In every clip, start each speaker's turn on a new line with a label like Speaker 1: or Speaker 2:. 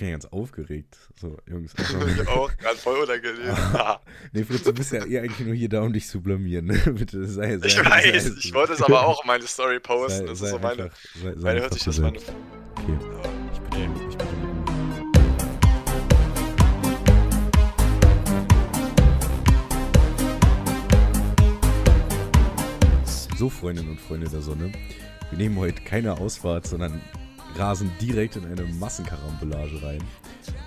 Speaker 1: bin ja ganz aufgeregt. So, Jungs.
Speaker 2: ich bin auch gerade voll unangenehm.
Speaker 1: nee, Fritz, du bist ja eher eigentlich nur hier da, um dich zu blamieren. Ne? Bitte, sei, sei,
Speaker 2: ich
Speaker 1: sei,
Speaker 2: weiß,
Speaker 1: sei,
Speaker 2: ich wollte es aber auch in meine Story posten. Das ist so meine.
Speaker 1: einfach, sei, sei
Speaker 2: meine hört sich das meine.
Speaker 1: Okay, ich bitte,
Speaker 2: Nee.
Speaker 1: ich um Ruhe. So, Freundinnen und Freunde der Sonne, wir nehmen heute keine Ausfahrt, sondern rasen direkt in eine Massenkarambolage rein.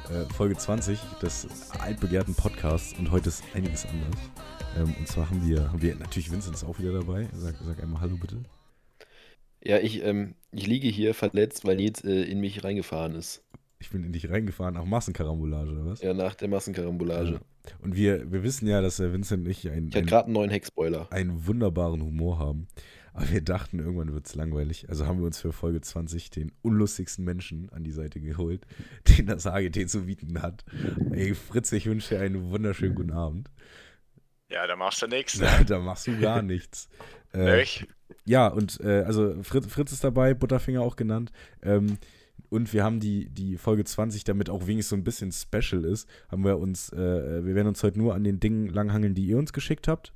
Speaker 1: Äh, Folge 20 des altbegehrten Podcasts und heute ist einiges anders. Ähm, und zwar haben wir, haben wir natürlich Vincent auch wieder dabei. Sag, sag einmal Hallo bitte.
Speaker 3: Ja, ich, ähm, ich liege hier verletzt, weil Nils äh, in mich reingefahren ist.
Speaker 1: Ich bin in dich reingefahren, auch Massenkarambolage oder was?
Speaker 3: Ja, nach der Massenkarambolage.
Speaker 1: Ja. Und wir, wir wissen ja, dass der Vincent und ich ein,
Speaker 3: Ich hatte gerade einen neuen Heckspoiler.
Speaker 1: einen wunderbaren Humor haben. Aber wir dachten, irgendwann wird es langweilig. Also haben wir uns für Folge 20 den unlustigsten Menschen an die Seite geholt, den das HGT zu bieten hat. Ey, Fritz, ich wünsche dir einen wunderschönen guten Abend.
Speaker 2: Ja, da machst du nichts.
Speaker 1: Da,
Speaker 2: Ne?
Speaker 1: da machst du gar nichts. Äh, ja, und äh, also Fritz, Fritz ist dabei, Butterfinger auch genannt. Ähm, und wir haben die, die Folge 20, damit auch wenigstens so ein bisschen special ist, haben wir uns, äh, wir werden uns heute nur an den Dingen langhangeln, die ihr uns geschickt habt.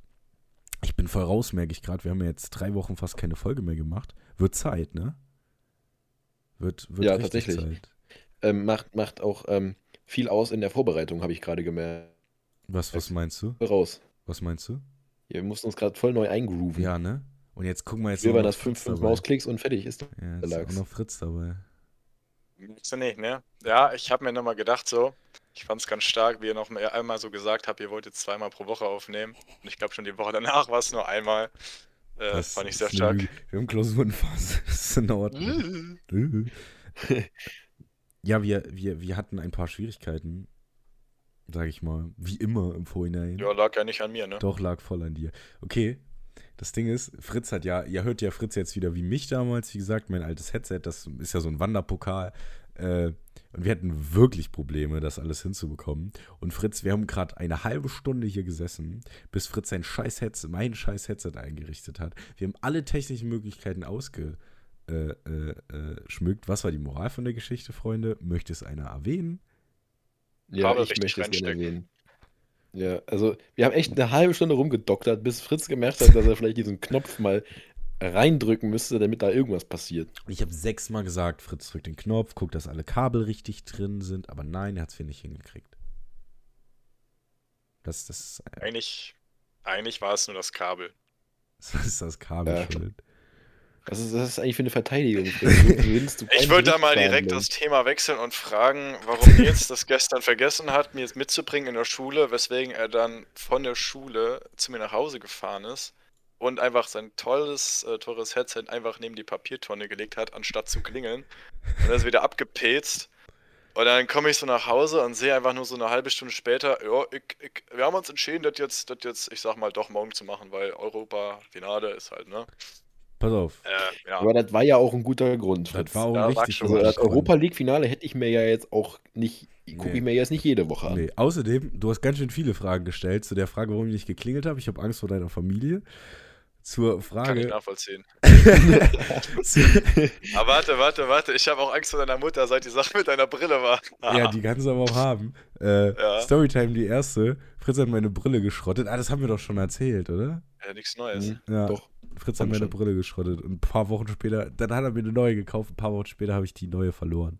Speaker 1: Ich bin voll raus, merke ich gerade. Wir haben ja jetzt drei Wochen fast keine Folge mehr gemacht. Wird Zeit, ne? Wird, wird
Speaker 3: Ja,
Speaker 1: richtig
Speaker 3: tatsächlich.
Speaker 1: Zeit.
Speaker 3: Ähm, macht, macht auch ähm, viel aus in der Vorbereitung, habe ich gerade gemerkt.
Speaker 1: Was, was meinst du?
Speaker 3: Raus.
Speaker 1: Was meinst du?
Speaker 3: Ja, wir mussten uns gerade voll neu eingrooven.
Speaker 1: Ja, ne? Und jetzt gucken wir jetzt
Speaker 3: Wir waren das 5,
Speaker 1: Fritz
Speaker 3: 5
Speaker 1: dabei.
Speaker 3: Mausklicks und fertig ist.
Speaker 1: Ja, jetzt ist auch noch Fritz dabei.
Speaker 2: Du nicht, ne? Ja, ich habe mir nochmal gedacht, so, ich fand es ganz stark, wie ihr noch mal einmal so gesagt habt, ihr wollt jetzt zweimal pro Woche aufnehmen. Und ich glaube schon die Woche danach war es nur einmal. Äh,
Speaker 1: Das
Speaker 2: fand ich sehr stark.
Speaker 1: Lüge. Wir haben Klausurenphase. Das ist in Ordnung. Ja, wir, wir, wir hatten ein paar Schwierigkeiten, sage ich mal, wie immer im Vorhinein.
Speaker 2: Ja, lag ja nicht an mir, ne?
Speaker 1: Doch, lag voll an dir. Okay, das Ding ist, Fritz hat ja, ihr hört ja Fritz jetzt wieder wie mich damals, wie gesagt, mein altes Headset, das ist ja so ein Wanderpokal. Äh, und wir hatten wirklich Probleme, das alles hinzubekommen. Und Fritz, wir haben gerade eine halbe Stunde hier gesessen, bis Fritz sein scheiß Headset, mein scheiß Headset eingerichtet hat. Wir haben alle technischen Möglichkeiten ausgeschmückt. Äh, äh, äh, schmückt. Was war die Moral von der Geschichte, Freunde? Möchte es einer erwähnen?
Speaker 3: Ja,
Speaker 2: Kabel
Speaker 3: ich möchte es gerne erwähnen. Ja, also wir haben echt eine halbe Stunde rumgedoktert, bis Fritz gemerkt hat, dass er vielleicht diesen Knopf mal reindrücken müsste, damit da irgendwas passiert.
Speaker 1: Ich habe sechsmal gesagt, Fritz drückt den Knopf, guckt, dass alle Kabel richtig drin sind, aber nein, er hat es wieder nicht hingekriegt. Das, das, äh,
Speaker 2: Eigentlich, eigentlich war es nur das Kabel.
Speaker 1: das ist das Kabel
Speaker 3: Ja.
Speaker 1: schuld.
Speaker 3: Was ist das ist eigentlich für eine Verteidigung?
Speaker 2: Ich würde da mal direkt das Thema wechseln und fragen, warum Nils das gestern vergessen hat, mir es mitzubringen in der Schule, weswegen er dann von der Schule zu mir nach Hause gefahren ist und einfach sein tolles, äh, teures Headset einfach neben die Papiertonne gelegt hat, anstatt zu klingeln. Und er ist wieder abgepetzt. Und dann komme ich so nach Hause und sehe einfach nur so eine halbe Stunde später, ja, ich, ich, wir haben uns entschieden, das jetzt, das jetzt, ich sag mal, doch morgen zu machen, weil Europa, Finale ist halt, ne?
Speaker 1: Pass auf,
Speaker 2: Äh, ja.
Speaker 3: Aber das war ja auch ein guter Grund.
Speaker 1: das war auch
Speaker 2: Ja,
Speaker 1: richtig.
Speaker 3: Also das. Europa League Finale hätte ich mir ja jetzt auch nicht, gucke
Speaker 1: Nee.
Speaker 3: ich mir jetzt nicht jede Woche an.
Speaker 1: Nee, außerdem, du hast ganz schön viele Fragen gestellt zu der Frage, warum ich nicht geklingelt habe. Ich habe Angst vor deiner Familie. Zur
Speaker 2: Kann ich
Speaker 1: Frage.
Speaker 2: nachvollziehen. Aber warte, warte, warte. Ich habe auch Angst vor deiner Mutter, seit die Sache mit deiner Brille war.
Speaker 1: ja, die kannst du aber auch haben. Äh,
Speaker 2: Ja.
Speaker 1: Storytime, die erste. Fritz hat meine Brille geschrottet. Ah, das haben wir doch schon erzählt, oder?
Speaker 2: ja, nichts Neues.
Speaker 3: Mhm,
Speaker 1: Ja.
Speaker 3: Doch.
Speaker 1: Fritz hat meine
Speaker 3: schon.
Speaker 1: Brille geschrottet und ein paar Wochen später, dann hat er mir eine neue gekauft, ein paar Wochen später habe ich die neue verloren.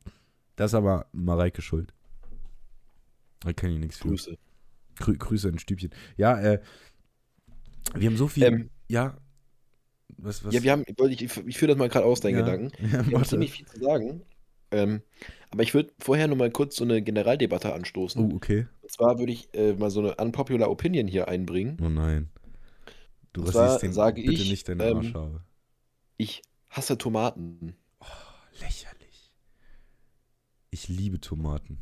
Speaker 1: Das ist aber Mareike schuld. Da kann ich nichts für.
Speaker 3: Grüße.
Speaker 1: Grü Grüße in Stübchen. Ja, äh, wir haben so viel.
Speaker 3: Ähm,
Speaker 1: ja. Was, was?
Speaker 3: Ja, wir haben, ich, ich, führe das mal gerade aus, deinen
Speaker 1: ja,
Speaker 3: Gedanken.
Speaker 1: Ja,
Speaker 3: Wir haben ziemlich viel zu sagen. Ähm, aber ich würde vorher noch mal kurz so eine Generaldebatte anstoßen.
Speaker 1: Oh, okay.
Speaker 3: Und zwar würde ich äh, mal so eine unpopular Opinion hier einbringen.
Speaker 1: Oh nein. Du rasierst den
Speaker 3: sage
Speaker 1: bitte
Speaker 3: ich,
Speaker 1: nicht deine
Speaker 3: ähm,
Speaker 1: Arschhaare.
Speaker 3: Ich hasse Tomaten.
Speaker 1: Lächerlich. Ich liebe Tomaten.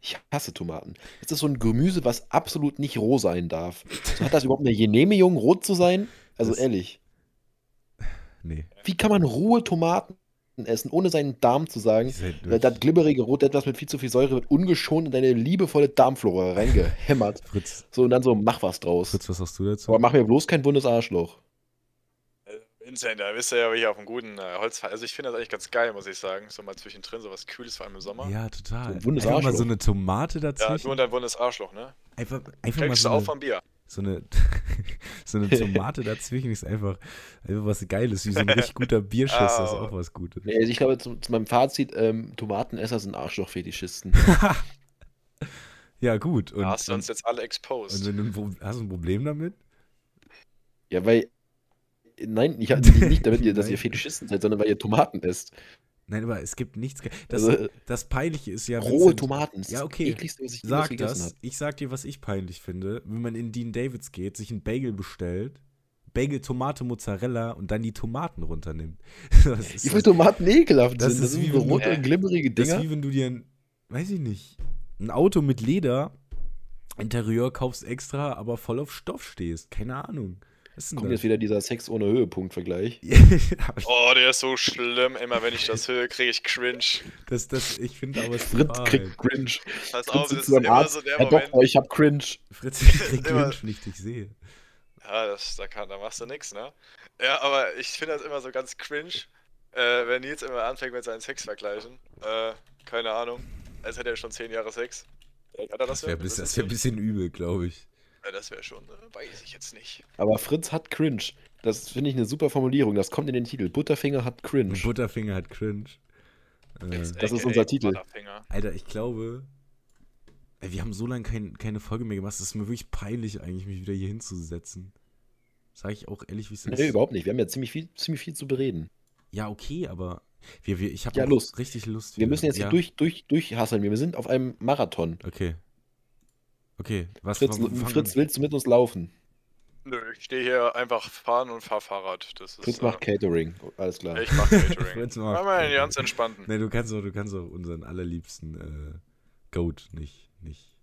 Speaker 3: Ich hasse Tomaten. Das ist so ein Gemüse, was absolut nicht roh sein darf. So, hat das überhaupt eine Genehmigung, rot zu sein? Also
Speaker 1: Das-
Speaker 3: ehrlich.
Speaker 1: Nee.
Speaker 3: Wie kann man rohe Tomaten essen, ohne seinen Darm zu sagen?
Speaker 1: Sei
Speaker 3: Das, glibberige Rot, etwas mit viel zu viel Säure, wird ungeschont in deine liebevolle Darmflora reingehämmert.
Speaker 1: Fritz,
Speaker 3: So, und dann so, mach was draus.
Speaker 1: Fritz, was sagst du dazu?
Speaker 3: Aber mach mir bloß kein wundes Arschloch.
Speaker 2: Äh, Vincent, da bist du ja hier auf einem guten äh, Holzfall. Also ich finde das eigentlich ganz geil, muss ich sagen. So mal zwischendrin, so was Kühles, vor allem im Sommer.
Speaker 1: Ja, total.
Speaker 3: So ein wundes
Speaker 1: einfach mal so eine Tomate
Speaker 2: Ja,
Speaker 1: dazwischen.
Speaker 2: du und dein wundes Arschloch, ne?
Speaker 1: einfach einfach mal
Speaker 2: Kriegst
Speaker 1: so
Speaker 2: du auch
Speaker 1: eine,
Speaker 2: vom Bier.
Speaker 1: So eine, so eine Tomate dazwischen ist einfach, einfach was Geiles, wie so ein richtig guter Bierschiss, das ist
Speaker 2: Ah.
Speaker 1: auch was Gutes.
Speaker 3: Also ich glaube, zu, zu meinem Fazit, ähm, Tomatenesser sind Arschlochfetischisten.
Speaker 1: Ja, gut. Und,
Speaker 2: Da hast du
Speaker 1: und,
Speaker 2: uns jetzt alle
Speaker 1: und
Speaker 2: exposed.
Speaker 1: wenn du ein Pro- hast du ein Problem damit?
Speaker 3: ja, weil. Nein, ich hatte nicht damit, ihr, dass ihr. Fetischisten seid, sondern weil ihr Tomaten esst.
Speaker 1: Nein, aber es gibt nichts. Das,
Speaker 3: Also,
Speaker 1: das Peinliche ist ja.
Speaker 3: rohe
Speaker 1: Vincent,
Speaker 3: Tomaten.
Speaker 1: Ja, okay.
Speaker 3: ekligste, was ich
Speaker 1: Sag das.
Speaker 3: habe.
Speaker 1: Ich sag dir, was ich peinlich finde. Wenn man in Dean Davids geht, sich einen Bagel bestellt, Bagel, Tomate, Mozzarella und dann die Tomaten runternimmt. Das ist,
Speaker 3: Wie viele Tomaten ekelhaft
Speaker 1: Das.
Speaker 3: Das
Speaker 1: ist wie
Speaker 3: so rote,
Speaker 2: Äh,
Speaker 3: glimmerige
Speaker 1: das ist
Speaker 3: Dinger.
Speaker 1: wie wenn du dir ein, weiß ich nicht, ein Auto mit Leder, Interieur kaufst extra, aber voll auf Stoff stehst. Keine Ahnung.
Speaker 3: Kommt
Speaker 1: das?
Speaker 3: jetzt wieder dieser Sex ohne Höhepunkt-Vergleich.
Speaker 2: Oh, der ist so schlimm. Immer wenn ich das höre, kriege ich cringe.
Speaker 1: das, das, ich finde aber, es ist
Speaker 3: Fritz kriegt Cringe.
Speaker 2: Pass
Speaker 3: Fritz
Speaker 2: auf, das
Speaker 3: sitzt
Speaker 2: ist immer
Speaker 3: Arzt.
Speaker 2: so der
Speaker 3: Herr
Speaker 2: Moment.
Speaker 3: Doktor, ich hab Cringe.
Speaker 1: Fritz kriegt Cringe, wenn ich dich sehe.
Speaker 2: Ja, das, da, kann, da machst du nix, ne? Ja, aber ich finde das immer so ganz cringe, äh, wenn Nils immer anfängt mit seinen Sexvergleichen. Äh, keine Ahnung. Als hätte er schon 10 Jahre Sex. Hat er das
Speaker 1: Das wäre das ein bisschen übel, glaube ich.
Speaker 2: Ja, das wäre schon, äh, weiß ich jetzt nicht.
Speaker 3: Aber Fritz hat Cringe. Das finde ich eine super Formulierung. Das kommt in den Titel. Butterfinger hat Cringe.
Speaker 1: Butterfinger hat Cringe. Äh,
Speaker 3: Das ist unser Titel.
Speaker 2: Butterfinger.
Speaker 1: Alter, ich glaube, wir haben so lange kein, keine Folge mehr gemacht. Es ist mir wirklich peinlich, eigentlich mich wieder hier hinzusetzen. Sag ich auch ehrlich, wie es ist.
Speaker 3: Nee, überhaupt nicht. Wir haben ja ziemlich viel, ziemlich viel zu bereden.
Speaker 1: Ja, okay, aber wir, wir, ich habe
Speaker 3: Ja, Lust.
Speaker 1: richtig Lust.
Speaker 3: Wir
Speaker 1: wieder.
Speaker 3: müssen jetzt
Speaker 1: ja?
Speaker 3: hier durch, durch, durchhasseln. Wir sind auf einem Marathon.
Speaker 1: Okay. Okay, was
Speaker 3: Fritz,
Speaker 1: fangen-
Speaker 3: Fritz, willst du mit uns laufen?
Speaker 2: Nö, ich stehe hier einfach fahren und fahr Fahrrad. Das ist,
Speaker 3: Fritz macht Catering. Alles klar.
Speaker 2: äh, ich mach Catering.
Speaker 1: Fritz
Speaker 2: Mach
Speaker 1: macht
Speaker 2: mal einen ganz entspannten.
Speaker 1: Nee, du kannst auch, du kannst auch unseren allerliebsten äh, Goat nicht, nicht.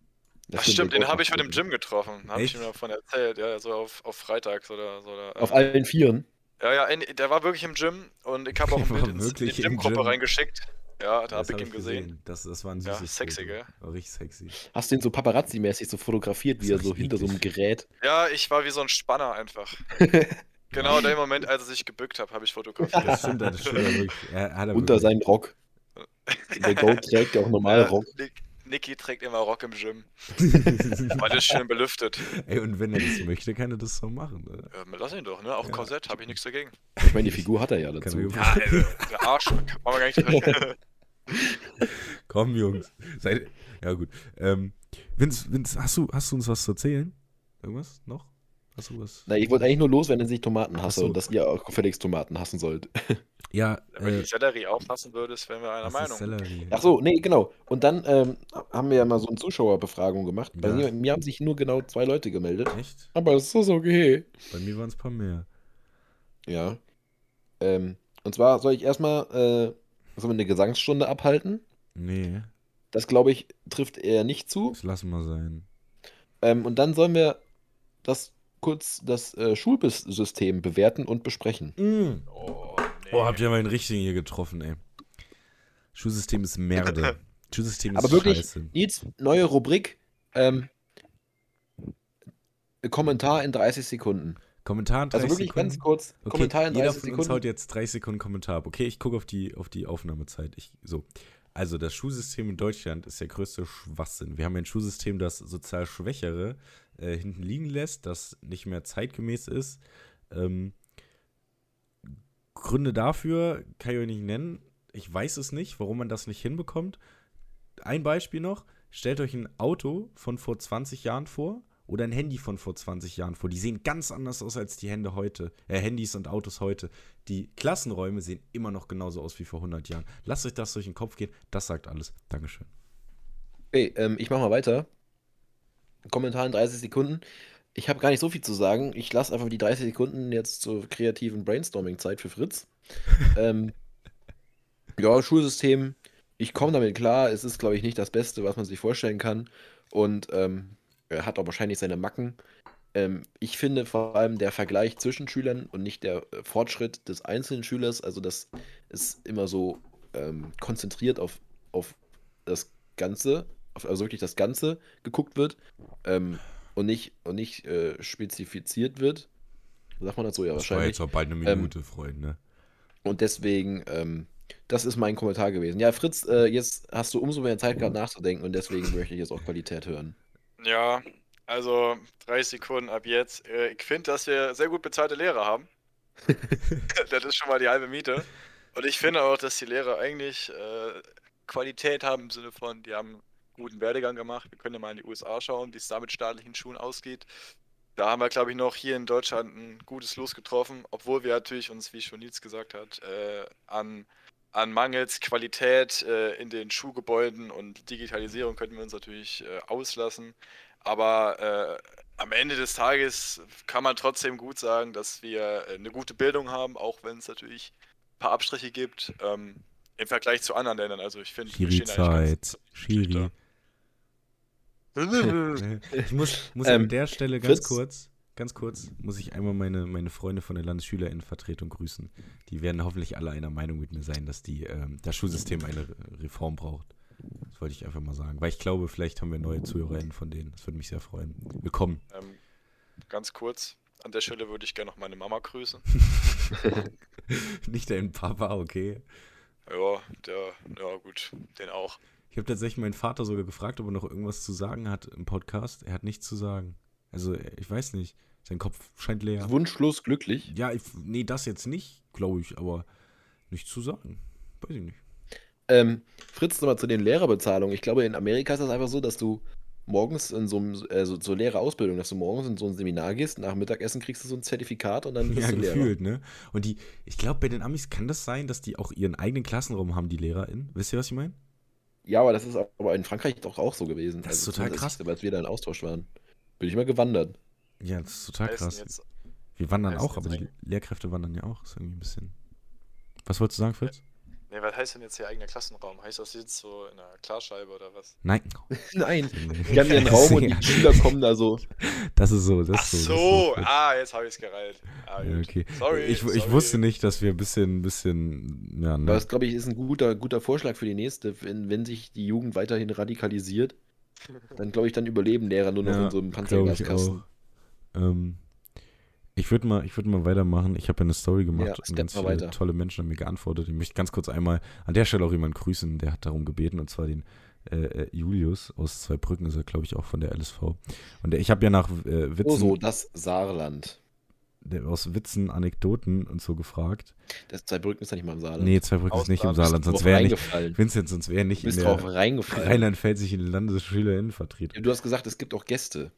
Speaker 3: Das
Speaker 2: Ach stimmt, den habe ich heute im Gym getroffen. Habe ich ihm davon erzählt, ja, so auf, auf Freitags oder so. Oder,
Speaker 3: Auf
Speaker 2: äh,
Speaker 3: allen Vieren.
Speaker 2: Ja, ja, in, der war wirklich im Gym und ich habe auch ein Bild ins, in die
Speaker 1: wirklich im
Speaker 2: Gym-Gruppe
Speaker 1: Gym.
Speaker 2: reingeschickt. Ja, da
Speaker 1: Das
Speaker 2: habe ich
Speaker 1: hab
Speaker 2: ihn gesehen.
Speaker 1: Das, das war ein
Speaker 2: Ja,
Speaker 1: süßes
Speaker 2: sexy,
Speaker 1: Foto.
Speaker 2: gell?
Speaker 1: War richtig sexy.
Speaker 3: Hast du ihn so Paparazzi-mäßig so fotografiert, wie er so hinter so einem. Gerät.
Speaker 2: Ja, ich war wie so ein Spanner einfach. genau in dem Moment, als er sich gebückt hat, habe ich fotografiert.
Speaker 1: Das stimmt, das stimmt ja. Er, hat er
Speaker 3: Unter seinen Rock. Der Goat trägt ja auch normal
Speaker 2: Ja,
Speaker 3: Rock.
Speaker 2: Niki trägt immer Rock im Gym, weil das schön belüftet.
Speaker 1: Ey, und wenn er das möchte, kann er das so machen. Ne?
Speaker 2: Ja, lass ihn doch, ne? Auch
Speaker 1: Ja.
Speaker 2: Korsett, habe ich nichts dagegen.
Speaker 3: Ich meine, die Figur hat er ja dazu.
Speaker 2: Ja, also, der Arsch, kann man gar nicht.
Speaker 1: Komm, Jungs. Seid, ja, gut. Ähm, Vince, Vince, hast, du, hast du uns was zu erzählen? Irgendwas noch? Du was?
Speaker 3: Na, ich wollte eigentlich nur loswerden, dass ich Tomaten hasse
Speaker 1: so.
Speaker 3: und dass ihr auch gefälligst Tomaten hassen sollt.
Speaker 1: Ja,
Speaker 2: Wenn
Speaker 1: äh,
Speaker 2: du Sellerie aufpassen würdest, wären wir einer Meinung.
Speaker 1: Sellerie?
Speaker 3: Ach so, nee, genau. Und dann ähm, haben wir ja mal so eine Zuschauerbefragung gemacht. Bei
Speaker 1: Ja.
Speaker 3: mir, mir haben sich nur genau zwei Leute gemeldet.
Speaker 1: Echt?
Speaker 3: Aber es ist okay.
Speaker 1: Bei mir waren es ein paar mehr.
Speaker 3: Ja. Ähm, und zwar soll ich erstmal äh, sollen wir eine Gesangsstunde abhalten.
Speaker 1: Nee,
Speaker 3: Das glaube ich trifft eher nicht zu.
Speaker 1: das lassen wir sein.
Speaker 3: Ähm, und dann sollen wir das kurz das äh, Schulsystem bewerten und besprechen.
Speaker 2: Oh, nee.
Speaker 1: Oh, habt ihr mal einen richtigen hier getroffen, ey. Schulsystem ist Merde. Schulsystem ist
Speaker 3: Aber wirklich,
Speaker 1: scheiße.
Speaker 3: Nils, neue Rubrik. Ähm, Kommentar in 30 Sekunden.
Speaker 1: Kommentar in 30
Speaker 3: Also wirklich
Speaker 1: Sekunden.
Speaker 3: ganz kurz.
Speaker 1: Okay,
Speaker 3: Kommentar in
Speaker 1: jeder
Speaker 3: 30
Speaker 1: von uns haut
Speaker 3: Sekunden.
Speaker 1: jetzt 30 Sekunden Kommentar ab. Okay, ich gucke auf die, auf die Aufnahmezeit. Ich, so. Also, das Schulsystem in Deutschland ist der größte Schwachsinn. Wir haben ein Schulsystem, das sozial Schwächere äh, hinten liegen lässt, das nicht mehr zeitgemäß ist. Ähm, Gründe dafür kann ich euch nicht nennen. Ich weiß es nicht, warum man das nicht hinbekommt. Ein Beispiel noch: Stellt euch ein Auto von vor 20 Jahren vor oder ein Handy von vor 20 Jahren vor. Die sehen ganz anders aus als die Hände heute, äh, Handys und Autos heute. Die Klassenräume sehen immer noch genauso aus wie vor 100 Jahren. Lasst euch das durch den Kopf gehen. Das sagt alles. Dankeschön.
Speaker 3: Okay, ähm, ich mache mal weiter. Kommentar in 30 Sekunden. Ich habe gar nicht so viel zu sagen. Ich lasse einfach die 30 Sekunden jetzt zur kreativen Brainstorming-Zeit für Fritz. ähm, ja, Schulsystem. Ich komme damit klar. Es ist, glaube ich, nicht das Beste, was man sich vorstellen kann. Und ähm, hat auch wahrscheinlich seine Macken. Ähm, ich finde vor allem der Vergleich zwischen Schülern und nicht der äh, Fortschritt des einzelnen Schülers, also das ist immer so ähm, konzentriert auf, auf das Ganze, auf, also wirklich das Ganze geguckt wird ähm, und nicht, und nicht äh, spezifiziert wird. Sagt man dazu ja
Speaker 1: Das war
Speaker 3: wahrscheinlich.
Speaker 1: jetzt auch bald eine
Speaker 3: Ähm,
Speaker 1: Minute, Freund, ne?
Speaker 3: Und deswegen, ähm, das ist mein Kommentar gewesen. Ja, Fritz, äh, jetzt hast du umso mehr Zeit gehabt nachzudenken und deswegen möchte ich jetzt auch Qualität hören.
Speaker 2: Ja, also 30 Sekunden ab jetzt. Äh, Ich finde, dass wir sehr gut bezahlte Lehrer haben. das ist schon mal die halbe Miete. Und ich finde auch, dass die Lehrer eigentlich äh, Qualität haben im Sinne von, die haben einen guten Werdegang gemacht. Wir können ja mal in die USA schauen, wie es da mit staatlichen Schulen ausgeht. Da haben wir, glaube ich, noch hier in Deutschland ein gutes Los getroffen, obwohl wir natürlich uns, wie schon Nils gesagt hat, äh, an, an mangels Qualität äh, in den Schulgebäuden und Digitalisierung könnten wir uns natürlich äh, auslassen. Aber äh, am Ende des Tages kann man trotzdem gut sagen, dass wir äh, eine gute Bildung haben, auch wenn es natürlich ein paar Abstriche gibt ähm, im Vergleich zu anderen Ländern. Also ich finde, wir stehen eigentlich
Speaker 1: Schiri-Zeit. Schiri. ich muss, muss
Speaker 3: Ähm,
Speaker 1: an der Stelle ganz
Speaker 3: Fritz?
Speaker 1: kurz, ganz kurz, muss ich einmal meine, meine Freunde von der Landesschülerinnenvertretung grüßen. Die werden hoffentlich alle einer Meinung mit mir sein, dass die, ähm, das Schulsystem eine Re- Reform braucht. Das wollte ich einfach mal sagen. Weil ich glaube, vielleicht haben wir neue ZuhörerInnen von denen. Das würde mich sehr freuen. Willkommen.
Speaker 2: Ähm, ganz kurz, an der Stelle würde ich gerne noch meine Mama grüßen.
Speaker 1: Nicht dein Papa, okay.
Speaker 2: Ja, der, ja gut, den auch.
Speaker 1: Ich habe tatsächlich meinen Vater sogar gefragt, ob er noch irgendwas zu sagen hat im Podcast. Er hat nichts zu sagen. Also, ich weiß nicht. Sein Kopf scheint leer.
Speaker 3: Wunschlos glücklich.
Speaker 1: Ja, ich, nee, das jetzt nicht, glaube ich, aber nichts zu sagen. Weiß ich nicht.
Speaker 3: Ähm, Fritz, nochmal zu den Lehrerbezahlungen. Ich glaube, in Amerika ist das einfach so, dass du morgens in so einem, also zur Lehrerausbildung, dass du morgens in so ein Seminar gehst, nach Mittagessen kriegst du so ein Zertifikat und dann bist
Speaker 1: Ja,
Speaker 3: du Lehrer.
Speaker 1: gefühlt, ne? Und die, ich glaube, bei den Amis kann das sein, dass die auch ihren eigenen Klassenraum haben, die LehrerInnen. Wisst ihr, was ich meine?
Speaker 3: Ja, aber das ist aber in Frankreich doch auch so gewesen.
Speaker 1: Das ist
Speaker 3: Also
Speaker 1: total krass.
Speaker 3: Als wir da in Austausch waren. Bin ich mal gewandert.
Speaker 1: Ja, das ist total
Speaker 2: Heißen
Speaker 1: krass.
Speaker 2: Jetzt,
Speaker 1: Wir wandern auch, aber die Lehrkräfte wandern ja auch. Ist irgendwie ein bisschen. Was wolltest du sagen, Fritz?
Speaker 2: nee, was heißt denn jetzt hier eigener Klassenraum? Heißt das jetzt so in einer Klarscheibe oder was?
Speaker 1: Nein.
Speaker 3: Nein, die haben ihren Raum und die Schüler kommen da so.
Speaker 1: Das ist so. Das
Speaker 2: Ach
Speaker 1: ist so.
Speaker 2: so,
Speaker 1: das ist so.
Speaker 2: ah, jetzt habe ich es gereilt. Ah,
Speaker 1: Ja, okay.
Speaker 2: Sorry,
Speaker 1: ich,
Speaker 2: sorry.
Speaker 1: ich wusste nicht, dass wir ein bisschen, bisschen, ja, ne?
Speaker 3: Das, glaube ich, ist ein guter, guter Vorschlag für die nächste. Wenn, wenn sich die Jugend weiterhin radikalisiert, dann glaube ich, dann überleben Lehrer nur noch
Speaker 1: Ja,
Speaker 3: in so einem
Speaker 1: glaube ich. Ähm, ich würde mal, ich würd mal weitermachen. Ich habe ja eine Story gemacht
Speaker 3: Ja,
Speaker 1: und ganz viele
Speaker 3: weiter.
Speaker 1: tolle Menschen haben mir geantwortet. Ich möchte ganz kurz einmal an der Stelle auch jemanden grüßen, der hat darum gebeten, und zwar den äh, äh, Julius aus Zweibrücken, ist er, glaube ich, auch von der LSV. Und der, ich habe ja nach äh, Witzen,
Speaker 3: Oh, so, das Saarland.
Speaker 1: Der, aus Witzen, Anekdoten und so gefragt.
Speaker 3: Das Zweibrücken ist ja nicht mal im Saarland.
Speaker 1: Nee, Zweibrücken ist nicht im. Saarland, sonst wäre er nicht. Vincent, sonst wäre nicht in der. Rheinland-Pfälzischen Landesschülerinnenvertretung.
Speaker 3: Du hast gesagt, es gibt auch Gäste.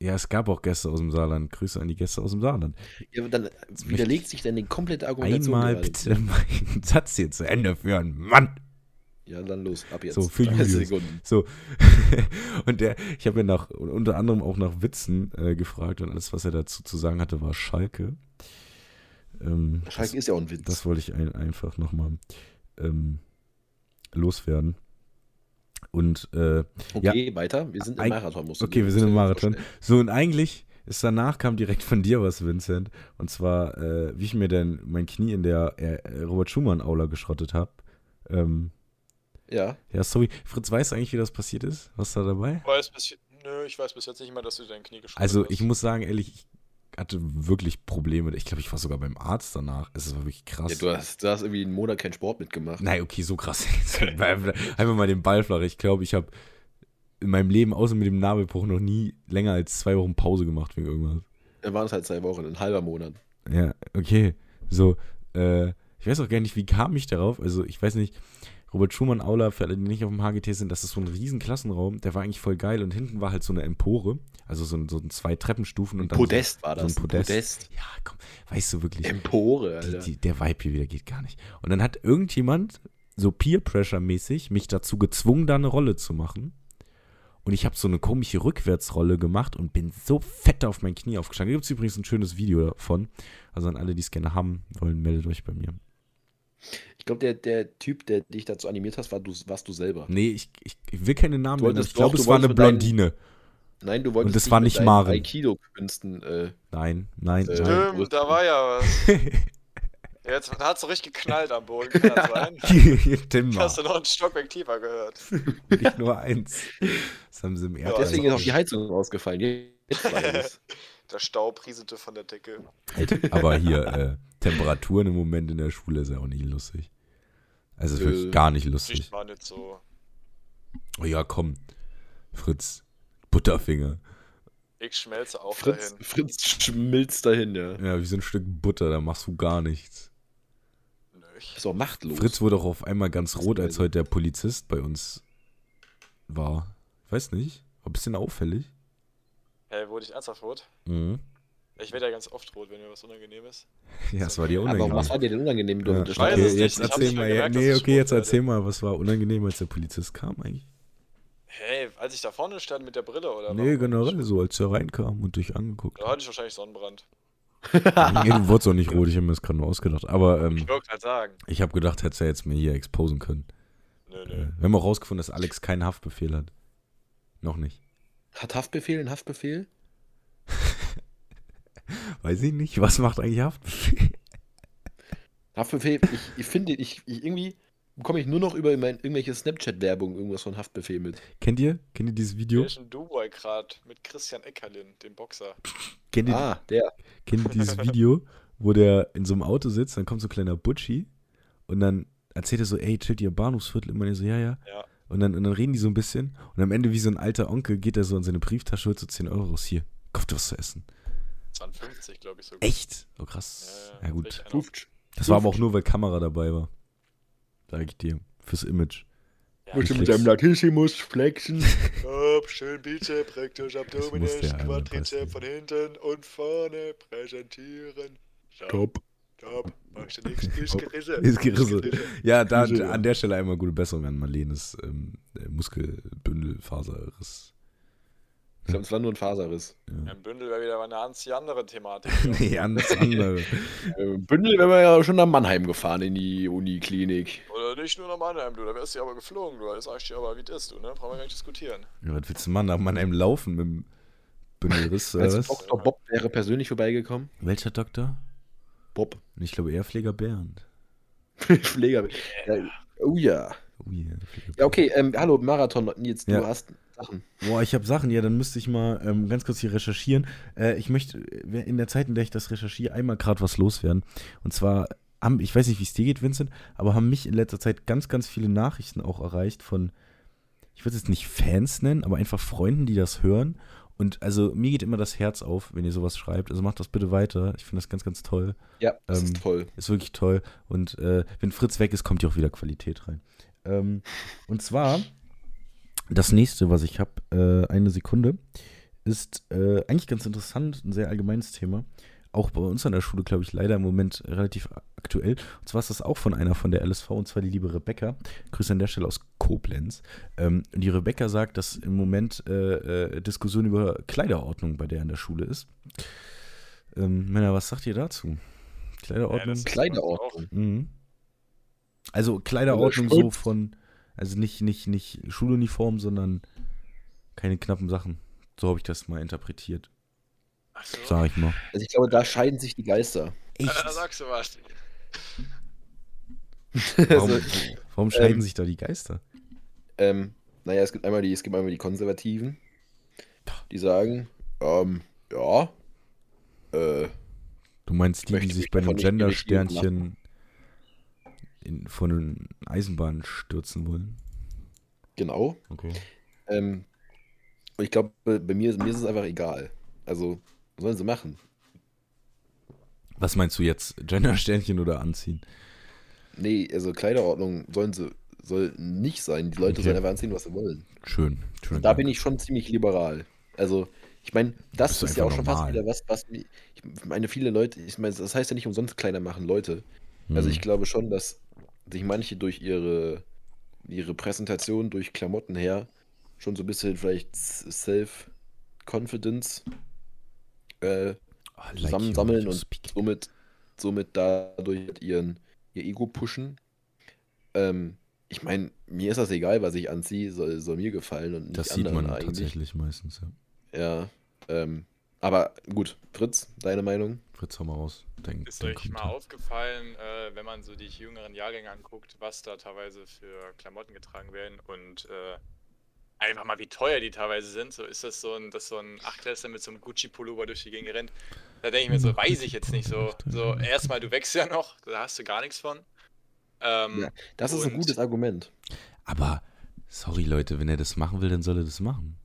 Speaker 1: Ja, es gab auch Gäste aus dem Saarland. Grüße an die Gäste aus dem Saarland.
Speaker 3: Ja, aber dann widerlegt sich dann die komplette Argumentation.
Speaker 1: Einmal bitte meinen Satz hier zu Ende führen. Mann!
Speaker 3: Ja, dann los, ab jetzt.
Speaker 1: So, für
Speaker 3: 30
Speaker 1: Julius.
Speaker 3: Sekunden.
Speaker 1: So. und der, ich habe ja nach, unter anderem auch nach Witzen äh, gefragt und alles, was er dazu zu sagen hatte, war Schalke. Ähm,
Speaker 3: Schalke ist ja auch ein Witz.
Speaker 1: das, das wollte ich ein, einfach nochmal ähm, loswerden. Und äh,
Speaker 3: okay, weiter. Wir sind im Marathon. Musst du
Speaker 1: okay, wir sind im Marathon. So, und eigentlich ist danach kam direkt von dir was, Vincent. Und zwar, äh, wie ich mir denn mein Knie in der äh, Robert Schumann-Aula geschrottet habe. Ähm,
Speaker 3: Ja.
Speaker 1: ja, sorry. Fritz, weißt du eigentlich, wie das passiert ist? Was da dabei?
Speaker 2: Ich weiß bis, nö, ich weiß bis jetzt nicht mal, dass du dein Knie geschlagen
Speaker 1: Also,
Speaker 2: hast.
Speaker 1: ich muss sagen, ehrlich, ich hatte wirklich Probleme. Ich glaube, ich war sogar beim Arzt danach. Es war wirklich krass.
Speaker 3: ja du, hast, du hast irgendwie einen Monat keinen Sport mitgemacht.
Speaker 1: Nein, okay, so krass. Einfach mal den Ball flach. Ich glaube, ich habe in meinem Leben, außer mit dem Nabelbruch, noch nie länger als zwei Wochen Pause gemacht wegen irgendwas.
Speaker 3: Dann waren es halt zwei Wochen, ein halber Monat.
Speaker 1: Ja, okay. So, äh, ich weiß auch gar nicht, wie kam ich darauf? Also, ich weiß nicht, Robert Schumann Aula, für alle, die nicht auf dem HGT sind, das ist so ein riesen Klassenraum, der war eigentlich voll geil und hinten war halt so eine Empore, also so, ein- so ein zwei Treppenstufen und dann
Speaker 3: Podest war
Speaker 1: so ein
Speaker 3: das.
Speaker 1: Podest. Ja, komm, weißt du wirklich,
Speaker 3: Empore,
Speaker 1: die,
Speaker 3: Alter.
Speaker 1: die, der Vibe hier wieder geht gar nicht. Und dann hat irgendjemand so Peer-Pressure-mäßig mich dazu gezwungen, da eine Rolle zu machen. Und ich habe so eine komische Rückwärtsrolle gemacht und bin so fett auf mein Knie aufgestanden. Da gibt es übrigens ein schönes Video davon. Also an alle, die es gerne haben wollen, meldet euch bei mir.
Speaker 3: Ich glaube, der, der Typ, der dich dazu animiert hast, war du, warst du selber.
Speaker 1: Nee, ich, ich, ich will keine Namen nennen. Ich glaube, es
Speaker 3: du
Speaker 1: war eine
Speaker 3: mit deinen-
Speaker 1: Blondine.
Speaker 3: Nein, du wolltest
Speaker 1: Und das war nicht Maren.
Speaker 3: Aikido-Künsten. Äh,
Speaker 1: Nein, nein,
Speaker 3: Äh,
Speaker 1: nein.
Speaker 2: Stimmt, da war ja was. Jetzt hat es so richtig geknallt am Boden, kann das sein?
Speaker 1: Timmer.
Speaker 2: Hast du noch einen Stockwerk tiefer gehört?
Speaker 1: Nicht nur eins. Das haben sie im
Speaker 2: Ja,
Speaker 1: Erdreich.
Speaker 3: deswegen ist auch die Heizung ausgefallen. Jetzt weiß.
Speaker 2: Der Staub rieselte von der Decke.
Speaker 1: Alter, aber hier, äh, Temperaturen im Moment in der Schule ist ja auch nicht lustig. Also ist
Speaker 3: Nö.
Speaker 1: wirklich gar nicht
Speaker 2: Ich
Speaker 1: lustig.
Speaker 2: war nicht so.
Speaker 1: Oh ja, komm. Fritz, Butterfinger.
Speaker 2: Ich schmelze auch
Speaker 3: Fritz,
Speaker 2: dahin.
Speaker 3: Fritz schmilzt dahin, ja.
Speaker 1: Ja, wie so ein Stück Butter, da machst du gar nichts.
Speaker 2: Nö, ich,
Speaker 3: Ist auch machtlos.
Speaker 1: Fritz wurde auch auf einmal ganz rot, als heute der Polizist bei uns war. Ich weiß nicht. War ein bisschen auffällig.
Speaker 2: Hey, wurde ich ernsthaft rot?
Speaker 1: Mhm.
Speaker 2: Ich werde ja ganz oft rot, wenn mir was unangenehm ist.
Speaker 1: Ja, es war dir
Speaker 3: Aber
Speaker 1: unangenehm.
Speaker 3: was war dir denn unangenehm? Du,
Speaker 1: Ja, okay,
Speaker 2: es nicht,
Speaker 1: jetzt
Speaker 2: ich hab's
Speaker 1: erzähl
Speaker 2: nicht
Speaker 1: mal.
Speaker 2: gemerkt,
Speaker 1: nee, okay, jetzt erzähl mal, was war unangenehm, als der Polizist kam eigentlich?
Speaker 2: Hey, als ich da vorne stand mit der Brille oder
Speaker 1: Nee, generell, so als er reinkam und dich angeguckt
Speaker 2: Da
Speaker 1: hat.
Speaker 2: hatte ich wahrscheinlich Sonnenbrand.
Speaker 1: nee, du wurdest auch nicht rot, ich habe mir das gerade nur ausgedacht. Aber ähm,
Speaker 2: Ich halt sagen.
Speaker 1: ich habe gedacht, hättest du ja jetzt mir hier exposen können.
Speaker 2: Nö,
Speaker 1: Äh,
Speaker 2: nö.
Speaker 1: Wir haben auch rausgefunden, dass Alex keinen Haftbefehl hat. Noch nicht.
Speaker 3: Hat Haftbefehl einen Haftbefehl?
Speaker 1: Weiß ich nicht. Was macht eigentlich Haftbefehl?
Speaker 3: Haftbefehl, ich, ich finde, ich, ich irgendwie bekomme ich nur noch über mein, irgendwelche Snapchat-Werbung irgendwas von Haftbefehl mit.
Speaker 1: Kennt ihr? Kennt ihr dieses Video?
Speaker 2: Welchen Duboy gerade mit Christian Eckerlin, dem Boxer.
Speaker 1: Kennt ihr,
Speaker 3: Ah, der.
Speaker 1: kennt ihr dieses Video, wo der in so einem Auto sitzt, dann kommt so ein kleiner Butchi und dann erzählt er so, ey, chillt ihr im Bahnhofsviertel? Und man so, ja, ja.
Speaker 2: Ja.
Speaker 1: Und dann, und dann reden die so ein bisschen und am Ende wie so ein alter Onkel geht er so in seine Brieftasche, holt so 10 Euro raus. Hier, kauft was zu essen.
Speaker 2: 52, glaube ich sogar.
Speaker 1: Echt? Oh krass. Ja, gut.
Speaker 2: richtig einer.
Speaker 3: Fuft.
Speaker 1: Das war aber auch nur, weil Kamera dabei war. Sag ich dir. Fürs Image.
Speaker 2: Ja,
Speaker 3: Möchte
Speaker 1: mit
Speaker 3: mit deinem Latissimus flexen.
Speaker 2: Ab, schön Bizep,
Speaker 1: musste
Speaker 2: abdominis,
Speaker 1: ja
Speaker 2: Quadrizep von hinten und vorne präsentieren. Stopp,
Speaker 3: Top.
Speaker 2: Nichts, ist gerissen.
Speaker 1: Ist gerissen. Ja, da,
Speaker 3: ja.
Speaker 1: an der Stelle einmal gute Besserung an Marlenes ähm, äh, Muskelbündelfaserriss.
Speaker 3: Ich glaube, es war nur ein Faserriss.
Speaker 2: Ein Bündel wäre wieder eine ganz andere Thematik.
Speaker 1: nee, anders andere.
Speaker 3: Äh, Bündel wären wir ja schon nach Mannheim gefahren in die Uniklinik.
Speaker 2: Oder nicht nur nach Mannheim, du, da wärst du aber geflogen, du. Das sag ich dir aber, wie das ist, du, ne? Brauchen wir gar nicht diskutieren.
Speaker 1: Ja, was willst du machen? Da man einem laufen mit dem Bündelriss oder was?
Speaker 3: Dr. Bob wäre persönlich vorbeigekommen.
Speaker 1: Welcher Doktor?
Speaker 3: Bob.
Speaker 1: Ich glaube eher Pfleger Bernd.
Speaker 3: Pfleger. Ja, oh ja.
Speaker 1: Oh yeah,
Speaker 3: Ja, okay, ähm, hallo, Marathon, jetzt, du
Speaker 1: Ja.
Speaker 3: hast Sachen.
Speaker 1: Boah, ich habe Sachen, ja, dann müsste ich mal ähm, ganz kurz hier recherchieren. Äh, ich möchte äh, in der Zeit, in der ich das recherchiere, einmal gerade was loswerden. Und zwar haben, ich weiß nicht, wie es dir geht, Vincent, aber haben mich in letzter Zeit ganz, ganz viele Nachrichten auch erreicht von, ich würde es jetzt nicht Fans nennen, aber einfach Freunden, die das hören. Und also mir geht immer das Herz auf, wenn ihr sowas schreibt. Also macht das bitte weiter. Ich finde das ganz, ganz toll.
Speaker 3: Ja, das
Speaker 1: Ähm,
Speaker 3: ist toll.
Speaker 1: Ist wirklich toll. Und äh, wenn Fritz weg ist, kommt hier auch wieder Qualität rein. Ähm, und zwar, das nächste, was ich habe, äh, eine Sekunde, ist äh, eigentlich ganz interessant, ein sehr allgemeines Thema. Auch bei uns an der Schule, glaube ich, leider im Moment relativ aktuell. Und zwar ist das auch von einer von der LSV, und zwar die liebe Rebecca. Grüße an der Stelle aus Koblenz. Ähm, und die Rebecca sagt, dass im Moment äh, äh, Diskussion über Kleiderordnung bei der in der Schule ist. Ähm, Männer, was sagt ihr dazu? Kleiderordnung?
Speaker 2: das-
Speaker 3: Kleiderordnung.
Speaker 1: Mhm. Also Kleiderordnung
Speaker 3: Oder
Speaker 1: so von, also nicht, nicht, nicht Schuluniform, sondern keine knappen Sachen. So habe ich das mal interpretiert,
Speaker 2: Ach so.
Speaker 1: sag ich mal.
Speaker 3: Also ich glaube, da scheiden sich die Geister.
Speaker 2: Äh, da sagst du was.
Speaker 1: Warum,
Speaker 3: also,
Speaker 1: warum scheiden
Speaker 3: ähm,
Speaker 1: sich da die Geister?
Speaker 3: ähm, naja, es gibt einmal die, es gibt einmal die Konservativen, die sagen, ähm, ja, äh,
Speaker 1: Du meinst die, die sich bei einem Gendersternchen in, von einer Eisenbahn stürzen wollen?
Speaker 3: genau.
Speaker 1: Okay.
Speaker 3: Ähm, und ich glaube, bei mir, ist- mir ist es einfach egal. Also, sollen sie machen?
Speaker 1: Was meinst du jetzt? Gendersternchen oder anziehen?
Speaker 3: Nee, also Kleiderordnung sollen sie soll nicht sein. Die Leute
Speaker 1: Okay.
Speaker 3: sollen einfach anziehen, was sie wollen.
Speaker 1: Schön. Schön.
Speaker 3: Da bin ich schon ziemlich liberal. Also, ich meine, das ist ja auch
Speaker 1: einfach
Speaker 3: schon fast
Speaker 1: normal.
Speaker 3: wieder was, was ich meine, viele Leute, ich meine, das heißt ja nicht umsonst kleiner machen Leute. Also,
Speaker 1: Hm.
Speaker 3: ich glaube schon, dass sich manche durch ihre, ihre Präsentation, durch Klamotten her, schon so ein bisschen vielleicht Self-Confidence äh,
Speaker 1: Oh, I like
Speaker 3: zusammensammeln und somit, somit dadurch ihren, ihr Ego pushen. Ähm, ich meine, mir ist das egal, was ich anziehe, soll, soll mir gefallen und nicht
Speaker 1: Das sieht man
Speaker 3: eigentlich.
Speaker 1: tatsächlich meistens, ja.
Speaker 3: Ja, ähm, aber gut, Fritz, deine Meinung?
Speaker 1: Fritz, hau mal raus. Dein,
Speaker 2: Ist euch mal aufgefallen, äh, wenn man so die jüngeren Jahrgänge anguckt, was da teilweise für Klamotten getragen werden und äh, einfach mal, wie teuer die teilweise sind. So ist das so ein, dass so ein Achtklässler mit so einem Gucci-Pullover durch die Gegend rennt. Da denke ich mir so, weiß ich jetzt nicht so. So, erstmal, du wächst ja noch, da hast du gar nichts von. Ähm,
Speaker 3: Ja, Das ist ein gutes Argument.
Speaker 1: Aber, sorry Leute, wenn er das machen will, dann soll er das machen.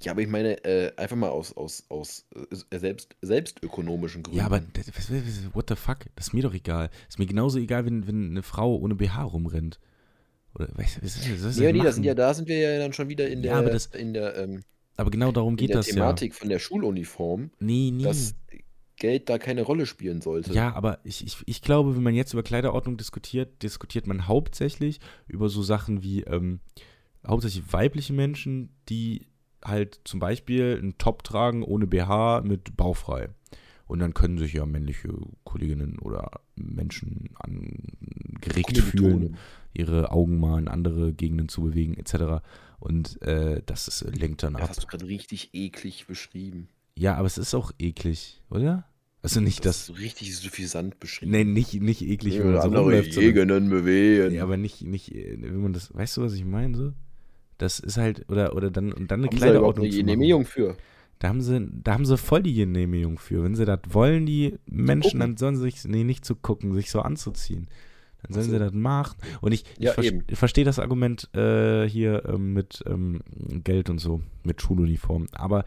Speaker 3: Ja, aber ich meine, äh, einfach mal aus, aus, aus äh, selbst, selbstökonomischen Gründen.
Speaker 1: Ja, aber das- was- was- what the fuck? Das ist mir doch egal. Ist mir genauso egal, wenn, wenn eine Frau ohne BH rumrennt. Oder du, was, was, was
Speaker 3: Nee, nee, das sind ja, da sind wir ja dann schon wieder in
Speaker 1: Ja,
Speaker 3: der,
Speaker 1: aber das-
Speaker 3: in der, ähm,
Speaker 1: Aber genau darum
Speaker 3: in
Speaker 1: geht
Speaker 3: der
Speaker 1: das
Speaker 3: Thematik von der Schuluniform,
Speaker 1: ja. Nee, nee.
Speaker 3: dass Geld da keine Rolle spielen sollte.
Speaker 1: Ja, aber ich, ich, ich glaube, wenn man jetzt über Kleiderordnung diskutiert, diskutiert man hauptsächlich über so Sachen wie ähm, hauptsächlich weibliche Menschen, die halt zum Beispiel einen Top tragen ohne BH mit bauchfrei. Und dann können sich ja männliche Kolleginnen oder Menschen angeregt fühlen, ihre Augen mal in andere Gegenden zu bewegen, etc. Und äh, das ist, lenkt dann
Speaker 3: Das
Speaker 1: ab.
Speaker 3: hast du gerade richtig eklig beschrieben.
Speaker 1: Ja, aber es ist auch eklig, oder? Also nicht
Speaker 3: Das
Speaker 1: das.
Speaker 3: so richtig suffisant beschrieben.
Speaker 1: Nee, nicht, nicht eklig, wenn man so
Speaker 3: andere
Speaker 1: rumläuft,
Speaker 3: Gegenden bewegen.
Speaker 1: Ja, aber nicht, nicht, wenn man das, weißt du, was ich meine, so? Das ist halt, oder, oder dann, und dann eine
Speaker 3: Haben überhaupt
Speaker 1: Kleiderordnung
Speaker 3: eine. Genehmigung für?
Speaker 1: Da haben sie, da haben sie voll die Genehmigung für. Wenn sie das wollen, die Menschen, dann sollen sie sich, nee, nicht zu gucken, sich so anzuziehen. Dann sollen
Speaker 3: Ach so.
Speaker 1: sie das machen. Und ich, ich
Speaker 3: Ja,
Speaker 1: ver verstehe das Argument äh, hier ähm, mit ähm, Geld und so, mit Schuluniform. Aber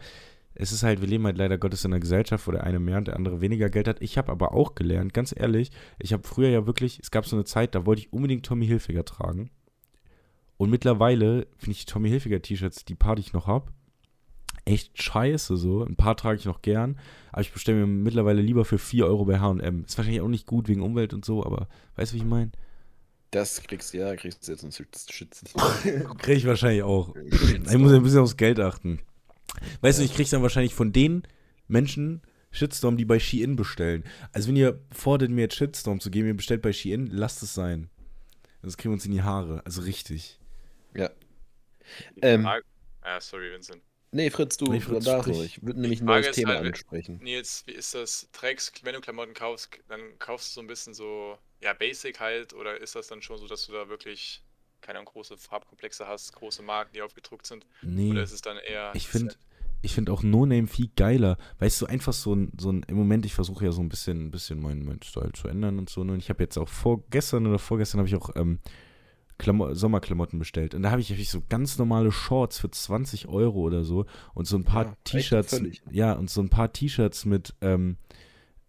Speaker 1: es ist halt, wir leben halt leider Gottes in einer Gesellschaft, wo der eine mehr und der andere weniger Geld hat. Ich habe aber auch gelernt, ganz ehrlich, ich habe früher ja wirklich, es gab so eine Zeit, da wollte ich unbedingt Tommy Hilfiger tragen. Und mittlerweile finde ich die Tommy Hilfiger T-Shirts, die die ich noch habe, echt scheiße so. Ein paar trage ich noch gern, aber ich bestelle mir mittlerweile lieber für 4 Euro bei H&M. Ist wahrscheinlich auch nicht gut wegen Umwelt und so, aber weißt du, wie ich meine?
Speaker 3: Das kriegst du, ja, kriegst du jetzt einen Schütz. Schütz.
Speaker 1: Kriege ich wahrscheinlich auch. Ich muss ja ein bisschen aufs Geld achten. Weißt du, ich kriege dann wahrscheinlich von den Menschen Shitstorm, die bei Shein bestellen. Also wenn ihr fordert, mir jetzt Shitstorm zu geben, ihr bestellt bei Shein, lasst es sein. Sonst kriegen wir uns in die Haare. Also richtig.
Speaker 3: Ja. Ähm,
Speaker 2: ja, sorry, Vincent.
Speaker 3: Nee, Fritz, du,
Speaker 1: Nee, Fritz,
Speaker 3: da
Speaker 1: sprich.
Speaker 3: so. Ich würde nämlich ein neues Thema
Speaker 2: halt,
Speaker 3: ansprechen.
Speaker 2: Nils, wie ist das? Trägst, wenn du Klamotten kaufst, dann kaufst du so ein bisschen so, ja, Basic halt, oder ist das dann schon so, dass du da wirklich keine Ahnung, große Farbkomplexe hast, große Marken, die aufgedruckt sind?
Speaker 1: Nee.
Speaker 2: Oder ist es dann eher.
Speaker 1: Ich finde ich find auch No-Name viel geiler. Weißt du, einfach so ein, so ein im Moment, ich versuche ja so ein bisschen, ein bisschen meinen, meinen Style zu ändern und so. ne? Und ich habe jetzt auch vorgestern oder vorgestern habe ich auch ähm, Klamo Sommerklamotten bestellt. Und da habe ich, hab ich so ganz normale Shorts für 20 Euro oder so und so ein paar
Speaker 3: Ja,
Speaker 1: T-Shirts. Ja, und so ein paar T-Shirts mit, ähm,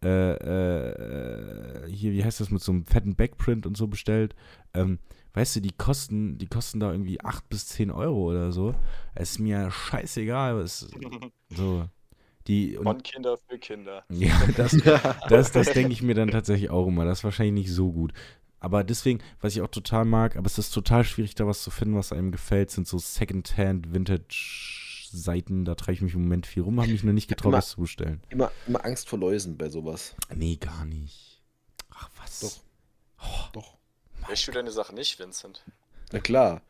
Speaker 1: äh, äh, hier, wie heißt das, mit so einem fetten Backprint und so bestellt. Ähm, weißt du, die kosten, die kosten da irgendwie 8 bis 10 Euro oder so. Es ist mir scheißegal, was so. Die,
Speaker 2: Von
Speaker 1: und,
Speaker 2: Kinder für Kinder.
Speaker 1: ja, das, das, das denke ich mir dann tatsächlich auch immer. Das ist wahrscheinlich nicht so gut. Aber deswegen, was ich auch total mag, aber es ist total schwierig, da was zu finden, was einem gefällt, sind so Secondhand Vintage-Seiten. Da treibe ich mich im Moment viel rum, habe mich noch nicht getraut,
Speaker 3: Immer-
Speaker 1: was zu bestellen.
Speaker 3: Immer, immer Angst vor Läusen bei sowas.
Speaker 1: Nee, gar nicht. Ach, was?
Speaker 3: Doch. Doch.
Speaker 2: Wäschst du deine Sache nicht, Vincent?
Speaker 3: Na klar.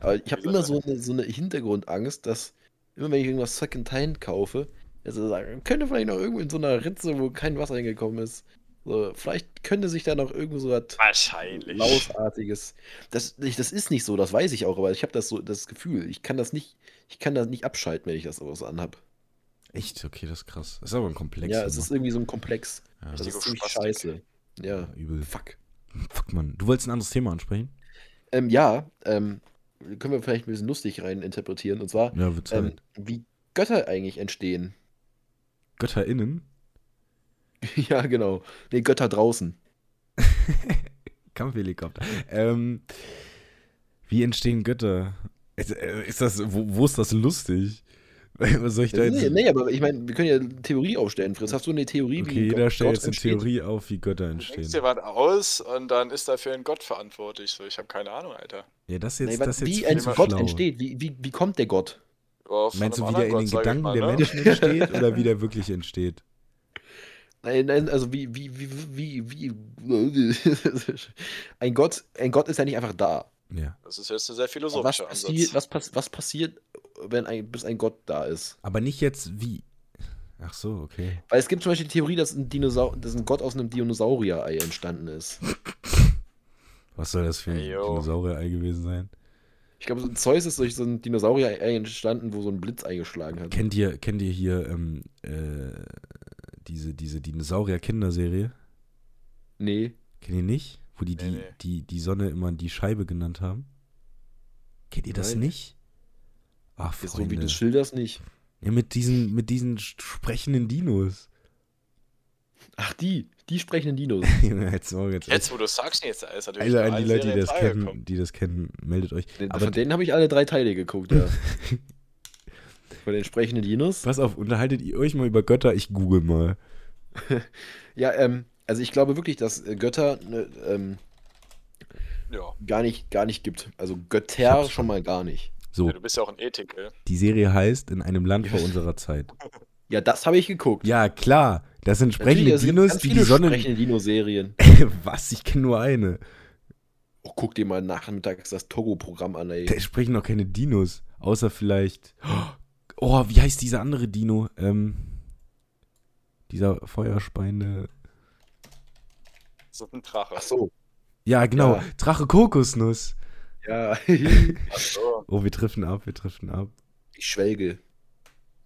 Speaker 3: Aber ich habe immer so eine, so eine Hintergrundangst, dass immer wenn ich irgendwas Secondhand kaufe, also sagen, könnte vielleicht noch irgendwo in so einer Ritze, wo kein Wasser hingekommen ist. So, vielleicht könnte sich da noch irgendwo so was
Speaker 2: Wahrscheinlich.
Speaker 3: Lausartiges. Das, ich, das ist nicht so, das weiß ich auch, aber ich habe das so das Gefühl, ich kann das nicht, ich kann das nicht abschalten, wenn ich das sowas anhab.
Speaker 1: Echt? Okay, das ist krass. Das ist aber ein Komplex.
Speaker 3: ja, es
Speaker 1: immer.
Speaker 3: ist irgendwie so ein Komplex.
Speaker 1: ja.
Speaker 3: Das ist ziemlich scheiße. Ja.
Speaker 1: ja, übel.
Speaker 3: Fuck.
Speaker 1: Fuck, Mann. Du wolltest ein anderes Thema ansprechen?
Speaker 3: Ähm, ja, ähm, können wir vielleicht ein bisschen lustig rein interpretieren. Und zwar,
Speaker 1: Ja,
Speaker 3: ähm, wie Götter eigentlich entstehen.
Speaker 1: GötterInnen?
Speaker 3: ja, genau. Nee, Götter draußen.
Speaker 1: Kampfhelikopter. Ähm, wie entstehen Götter? Ist, äh, ist das, wo, wo ist das lustig? Was soll ich da jetzt?
Speaker 3: Nee, nee, aber ich meine, wir können ja eine Theorie aufstellen, Fritz. Hast du eine Theorie,
Speaker 1: okay,
Speaker 3: wie
Speaker 1: jeder
Speaker 3: Gott-
Speaker 1: stellt
Speaker 3: Gott
Speaker 1: jetzt eine
Speaker 3: entsteht?
Speaker 1: Theorie auf, wie Götter
Speaker 2: Du denkst
Speaker 1: entstehen.
Speaker 2: dir was aus und dann ist dafür ein Gott verantwortlich. So, ich habe keine Ahnung, Alter.
Speaker 1: Ja, das
Speaker 3: Nee,
Speaker 1: jetzt,
Speaker 3: was,
Speaker 1: das jetzt
Speaker 3: wie ein Gott
Speaker 1: schlau.
Speaker 3: entsteht, wie, wie, wie kommt der Gott?
Speaker 1: Meinst du, wie der in den Gedanken
Speaker 2: mal,
Speaker 1: der
Speaker 2: ne?
Speaker 1: Menschen entsteht oder wie der wirklich entsteht?
Speaker 3: Nein, nein, also wie, wie, wie, wie, wie, ein Gott, ein Gott ist ja nicht einfach da.
Speaker 1: Ja.
Speaker 2: Das ist jetzt ein sehr
Speaker 3: Was
Speaker 2: philosophischer
Speaker 3: passiert,
Speaker 2: Ansatz.
Speaker 3: was, pass, was passiert, wenn ein, bis ein Gott da ist?
Speaker 1: Aber nicht jetzt wie. Ach so, okay.
Speaker 3: Weil es gibt zum Beispiel die Theorie, dass ein, Dinosaur, dass ein Gott aus einem Dinosaurier-Ei entstanden ist.
Speaker 1: Was soll das für ein
Speaker 2: Ey, yo.
Speaker 1: Dinosaurier-Ei gewesen sein?
Speaker 3: Ich glaube, so ein Zeus ist durch so ein Dinosaurier entstanden, wo so ein Blitz eingeschlagen hat.
Speaker 1: Kennt ihr, kennt ihr hier ähm, äh, diese, diese Dinosaurier-Kinderserie?
Speaker 3: Nee.
Speaker 1: Kennt ihr nicht? Wo die die,
Speaker 2: Nee, nee.
Speaker 1: die die Sonne immer die Scheibe genannt haben? Kennt ihr das
Speaker 3: Nein.
Speaker 1: nicht? Ach,
Speaker 3: Jetzt so wie
Speaker 1: Freunde.
Speaker 3: du schilderst nicht.
Speaker 1: ja, mit diesen, mit diesen sprechenden Dinos.
Speaker 3: Ach, die. Die sprechenden Dinos.
Speaker 1: Junge, jetzt, jetzt,
Speaker 2: Jetzt, wo du sagst, jetzt ist natürlich
Speaker 1: also an die Leute, die das kennen, die das kennen, meldet euch.
Speaker 3: Den-
Speaker 1: Aber
Speaker 3: Von denen habe ich alle drei Teile geguckt, ja. Von den sprechenden Dinos.
Speaker 1: pass auf, unterhaltet ihr euch mal über Götter, ich google mal.
Speaker 3: Ja, ähm, also ich glaube wirklich, dass äh, Götter ne, ähm,
Speaker 2: Ja.
Speaker 3: gar nicht, gar nicht gibt. Also Götter schon mal gar nicht.
Speaker 1: So,
Speaker 2: ja. Du bist ja auch ein Ethiker.
Speaker 1: die Serie heißt In einem Land vor unserer Zeit.
Speaker 3: Ja, das habe ich geguckt.
Speaker 1: Ja, klar. Das sind sprechende Dinos, die die Sonne.
Speaker 3: sprechende Dino-Serien.
Speaker 1: Was? Ich kenne nur eine.
Speaker 3: Oh, guck dir mal nachmittags das Togo-Programm an, ey.
Speaker 1: Da sprechen noch keine Dinos. Außer vielleicht. Oh, wie heißt dieser andere Dino? Ähm, dieser feuerspeiende.
Speaker 2: Das ist ein Drache.
Speaker 3: Ach so.
Speaker 1: Ja, genau.
Speaker 3: Ja.
Speaker 1: Drache Kokosnuss.
Speaker 3: Ja.
Speaker 2: Ach so.
Speaker 1: Oh, wir driften ab, wir driften ab.
Speaker 3: ich schwelge.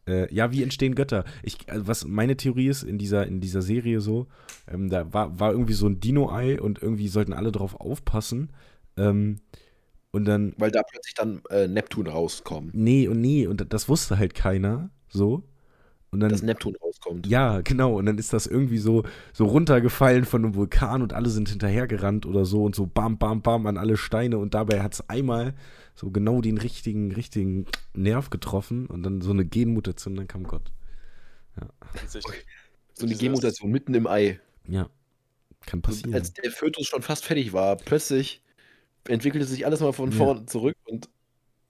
Speaker 1: Äh, ja, wie entstehen Götter? Ich, also was meine Theorie ist in dieser, in dieser Serie so, ähm, da war, war irgendwie so ein Dino-Ei und irgendwie sollten alle drauf aufpassen. Ähm, und dann,
Speaker 3: Weil da plötzlich dann äh, Neptun rauskommt.
Speaker 1: nee und nee, und das wusste halt keiner so. Und dann,
Speaker 3: Dass Neptun rauskommt.
Speaker 1: ja, genau, und dann ist das irgendwie so, so runtergefallen von einem Vulkan und alle sind hinterhergerannt oder so und so bam, bam, bam an alle Steine und dabei hat es einmal so genau den richtigen, richtigen Nerv getroffen und dann so eine Genmutation, dann kam Gott.
Speaker 2: Offensichtlich.
Speaker 3: So eine Genmutation mitten im Ei.
Speaker 1: Ja, kann passieren.
Speaker 3: als der Fötus schon fast fertig war, plötzlich entwickelte sich alles mal von
Speaker 1: Ja.
Speaker 3: vorne zurück und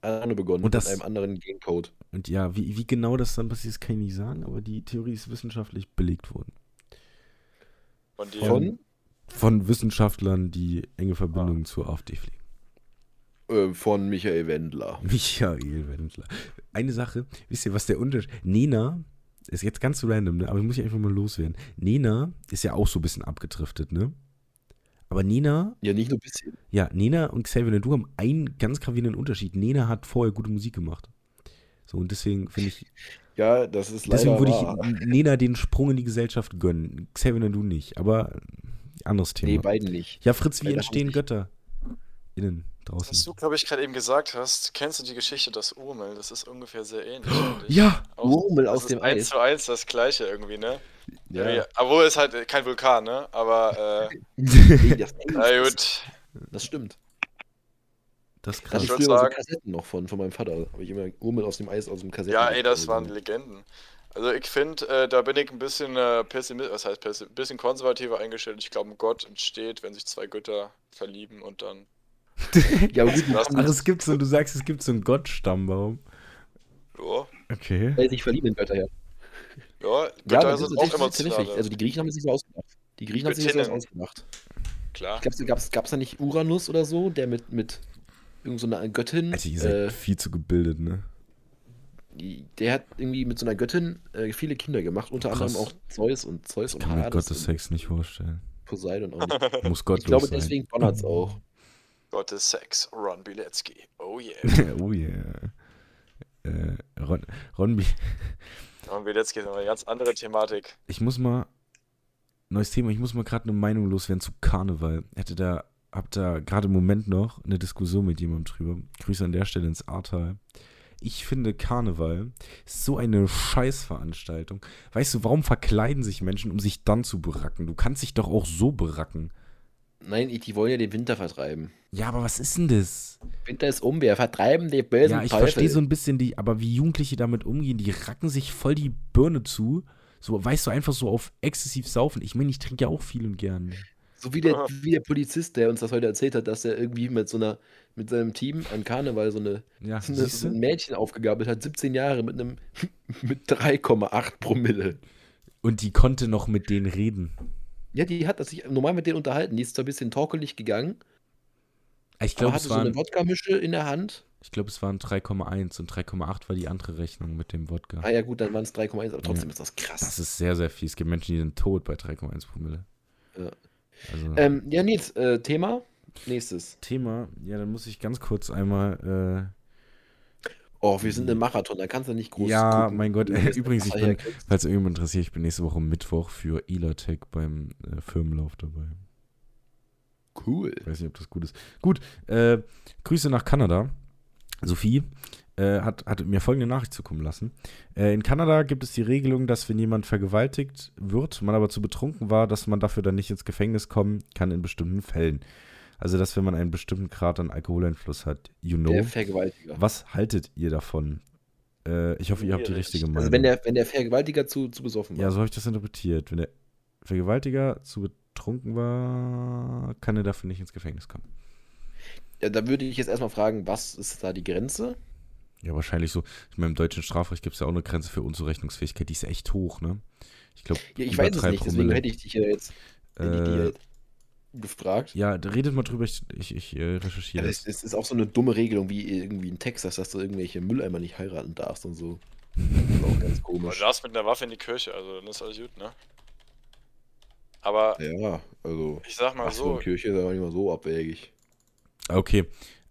Speaker 3: alleine begonnen
Speaker 1: Und das-
Speaker 3: mit einem anderen Gencode.
Speaker 1: Und ja, wie, wie genau das dann passiert, das kann ich nicht sagen, aber die Theorie ist wissenschaftlich belegt worden.
Speaker 2: Von.
Speaker 3: Von,
Speaker 1: Von Wissenschaftlern, die enge Verbindungen zur AfD pflegen.
Speaker 3: äh, von Michael Wendler.
Speaker 1: Michael Wendler. Eine Sache, wisst ihr, was der Unterschied. Nena, ist jetzt ganz random, ne? aber muss ich einfach mal loswerden. Nena ist ja auch so ein bisschen abgedriftet, ne? Aber Nena,
Speaker 3: Ja, nicht nur ein bisschen.
Speaker 1: ja, Nena und Xavier Nadu haben einen ganz gravierenden Unterschied. Nena hat vorher gute Musik gemacht. So, und deswegen finde ich,
Speaker 3: Ja, das ist leider
Speaker 1: deswegen würde ich Nena den Sprung in die Gesellschaft gönnen. Xavier Nadu nicht, aber anderes Thema.
Speaker 3: Nee, beiden nicht.
Speaker 1: Ja, Fritz, wie
Speaker 3: Leider
Speaker 1: entstehen. Götter? Innen,
Speaker 2: Was
Speaker 1: draußen.
Speaker 2: du, glaube ich, gerade eben gesagt hast, kennst du die Geschichte des Urmel? Das ist ungefähr sehr ähnlich. ich.
Speaker 1: Ja!
Speaker 2: Auch-
Speaker 3: Urmel
Speaker 2: das
Speaker 3: aus
Speaker 2: ist
Speaker 3: dem
Speaker 2: eins
Speaker 3: Eis.
Speaker 2: zu eins das gleiche irgendwie, ne?
Speaker 3: Ja.
Speaker 2: Ja. Obwohl es halt kein Vulkan, ne? Aber, äh,
Speaker 3: Nee, das,
Speaker 2: na
Speaker 3: das,
Speaker 2: gut.
Speaker 3: das stimmt.
Speaker 1: Das ist
Speaker 3: Das
Speaker 1: krass.
Speaker 3: ich
Speaker 2: würd
Speaker 3: früher so
Speaker 2: sagen-
Speaker 3: Kassetten noch von, von meinem Vater. Habe ich immer Urmel aus dem Eis aus dem Kassetten.
Speaker 2: Ja, ey, das waren Legenden. Also ich finde, äh, da bin ich ein bisschen äh, pessimistisch, was heißt pessi- bisschen konservativer eingestellt. Ich glaube, Gott entsteht, wenn sich zwei Götter verlieben und dann.
Speaker 3: Ja, aber gut,
Speaker 1: Ach, es gibt so, du sagst, es gibt so einen Gottstammbaum.
Speaker 2: Ja,
Speaker 1: Okay.
Speaker 3: kann sich verlieben in Götter, ja.
Speaker 2: ja
Speaker 3: Ja,
Speaker 2: Götter
Speaker 3: das ist
Speaker 2: sind auch emotional.
Speaker 3: Also die Griechen haben es sich so ausgedacht. Die Griechen haben sich das so ausgedacht.
Speaker 2: Klar.
Speaker 3: Ich glaube, gab es da nicht Uranus oder so, der mit, mit irgend so einer Göttin,
Speaker 1: Also, ihr seid
Speaker 3: äh,
Speaker 1: viel zu gebildet, ne?
Speaker 3: der hat irgendwie mit so einer Göttin äh, viele Kinder gemacht, unter
Speaker 1: Krass.
Speaker 3: anderem auch Zeus und Zeus
Speaker 1: Ich
Speaker 3: und
Speaker 1: kann mir Gottes Sex nicht vorstellen.
Speaker 3: Poseidon auch nicht.
Speaker 1: Muss
Speaker 3: Ich
Speaker 1: gottlos
Speaker 3: glaube,
Speaker 1: sein.
Speaker 3: deswegen donnert es auch.
Speaker 2: Gottes Sex, Ron Bilecki. Oh yeah.
Speaker 1: oh yeah. Äh, Ron, Ron, Bi-
Speaker 2: Ron Bilecki ist eine ganz andere Thematik.
Speaker 1: ich muss mal, neues Thema, ich muss mal gerade eine Meinung loswerden zu Karneval. Hätte da, hab da gerade im Moment noch eine Diskussion mit jemandem drüber. Grüße an der Stelle ins Ahrtal. Ich finde Karneval ist so eine Scheißveranstaltung. Weißt du, warum verkleiden sich Menschen, um sich dann zu beracken? Du kannst dich doch auch so beracken.
Speaker 3: Nein, die wollen ja den Winter vertreiben.
Speaker 1: Ja, aber was ist denn das?
Speaker 3: Winter ist um, wir vertreiben die bösen
Speaker 1: Ja, ich verstehe so ein bisschen die, aber wie Jugendliche damit umgehen, die racken sich voll die Birne zu. So, weißt du, einfach so auf exzessiv saufen. Ich meine, ich trinke ja auch viel und gern.
Speaker 3: So wie der, wie der Polizist, der uns das heute erzählt hat, dass er irgendwie mit so einer, mit seinem Team an Karneval so eine,
Speaker 1: Ja,
Speaker 3: so, eine, so ein? Mädchen aufgegabelt hat, 17 Jahre mit einem mit 3,8 Promille.
Speaker 1: Und die konnte noch mit denen reden.
Speaker 3: Ja, die hat sich normal mit denen unterhalten. Die ist zwar ein bisschen torkelig gegangen,
Speaker 1: Ich glaube,
Speaker 3: hatte
Speaker 1: es,
Speaker 3: so eine
Speaker 1: waren,
Speaker 3: Wodka-Mische in der Hand.
Speaker 1: ich glaub, es waren 3,1 und 3,8 war die andere Rechnung mit dem Wodka.
Speaker 3: Ah ja gut, dann waren es 3,1, aber trotzdem ist das krass.
Speaker 1: Das ist sehr, sehr viel. Es gibt Menschen, die sind tot bei 3,1 Promille.
Speaker 3: Ja.
Speaker 1: Also,
Speaker 3: Ähm, ja, Nils, äh, Thema. Nächstes.
Speaker 1: Thema, ja, dann muss ich ganz kurz einmal.
Speaker 3: Oh, wir sind im Marathon, da kannst du nicht
Speaker 1: Äh,
Speaker 3: groß.
Speaker 1: ja,
Speaker 3: gucken,
Speaker 1: mein Gott,
Speaker 3: das
Speaker 1: übrigens, ich bin, falls irgendjemand interessiert, ich bin nächste Woche Mittwoch für Elatec beim äh, Firmenlauf dabei.
Speaker 3: Cool.
Speaker 1: Ich weiß nicht, ob das gut ist. Gut, äh, Grüße nach Kanada. Sophie äh, hat, hat mir folgende Nachricht zukommen lassen. Äh, in Kanada gibt es die Regelung, dass wenn jemand vergewaltigt wird, man aber zu betrunken war, dass man dafür dann nicht ins Gefängnis kommen kann in bestimmten Fällen. Also, dass wenn man einen bestimmten Grad an Alkoholeinfluss hat, you know.
Speaker 3: Der Vergewaltiger.
Speaker 1: Was haltet ihr davon? Äh, ich hoffe, ihr habt die richtige Meinung.
Speaker 3: Also wenn der, wenn der Vergewaltiger zu, zu besoffen war.
Speaker 1: ja, so habe ich das interpretiert. Wenn der Vergewaltiger zu betrunken war, kann er dafür nicht ins Gefängnis kommen.
Speaker 3: Ja, da würde ich jetzt erstmal fragen, was ist da die Grenze?
Speaker 1: Ja, wahrscheinlich so. Ich meine, im deutschen Strafrecht gibt es ja auch eine Grenze für Unzurechnungsfähigkeit. Die ist echt hoch, ne? Ich glaube,
Speaker 3: Ja, ich weiß es nicht, deswegen hätte ich dich ja jetzt,
Speaker 1: Äh,
Speaker 3: jetzt gefragt.
Speaker 1: ja, da redet mal drüber, ich, ich, ich äh,
Speaker 3: Ja,
Speaker 1: recherchiere
Speaker 3: das,
Speaker 1: das.
Speaker 3: das ist auch so eine dumme Regelung wie irgendwie in Texas, dass du irgendwelche Mülleimer nicht heiraten darfst und so. Das ist auch ganz komisch.
Speaker 2: du darfst mit einer Waffe in die Kirche, also dann ist alles gut, ne? Aber
Speaker 3: Ja, also.
Speaker 2: ich sag mal
Speaker 3: so, Kirche ist aber nicht mal so abwegig.
Speaker 1: Okay,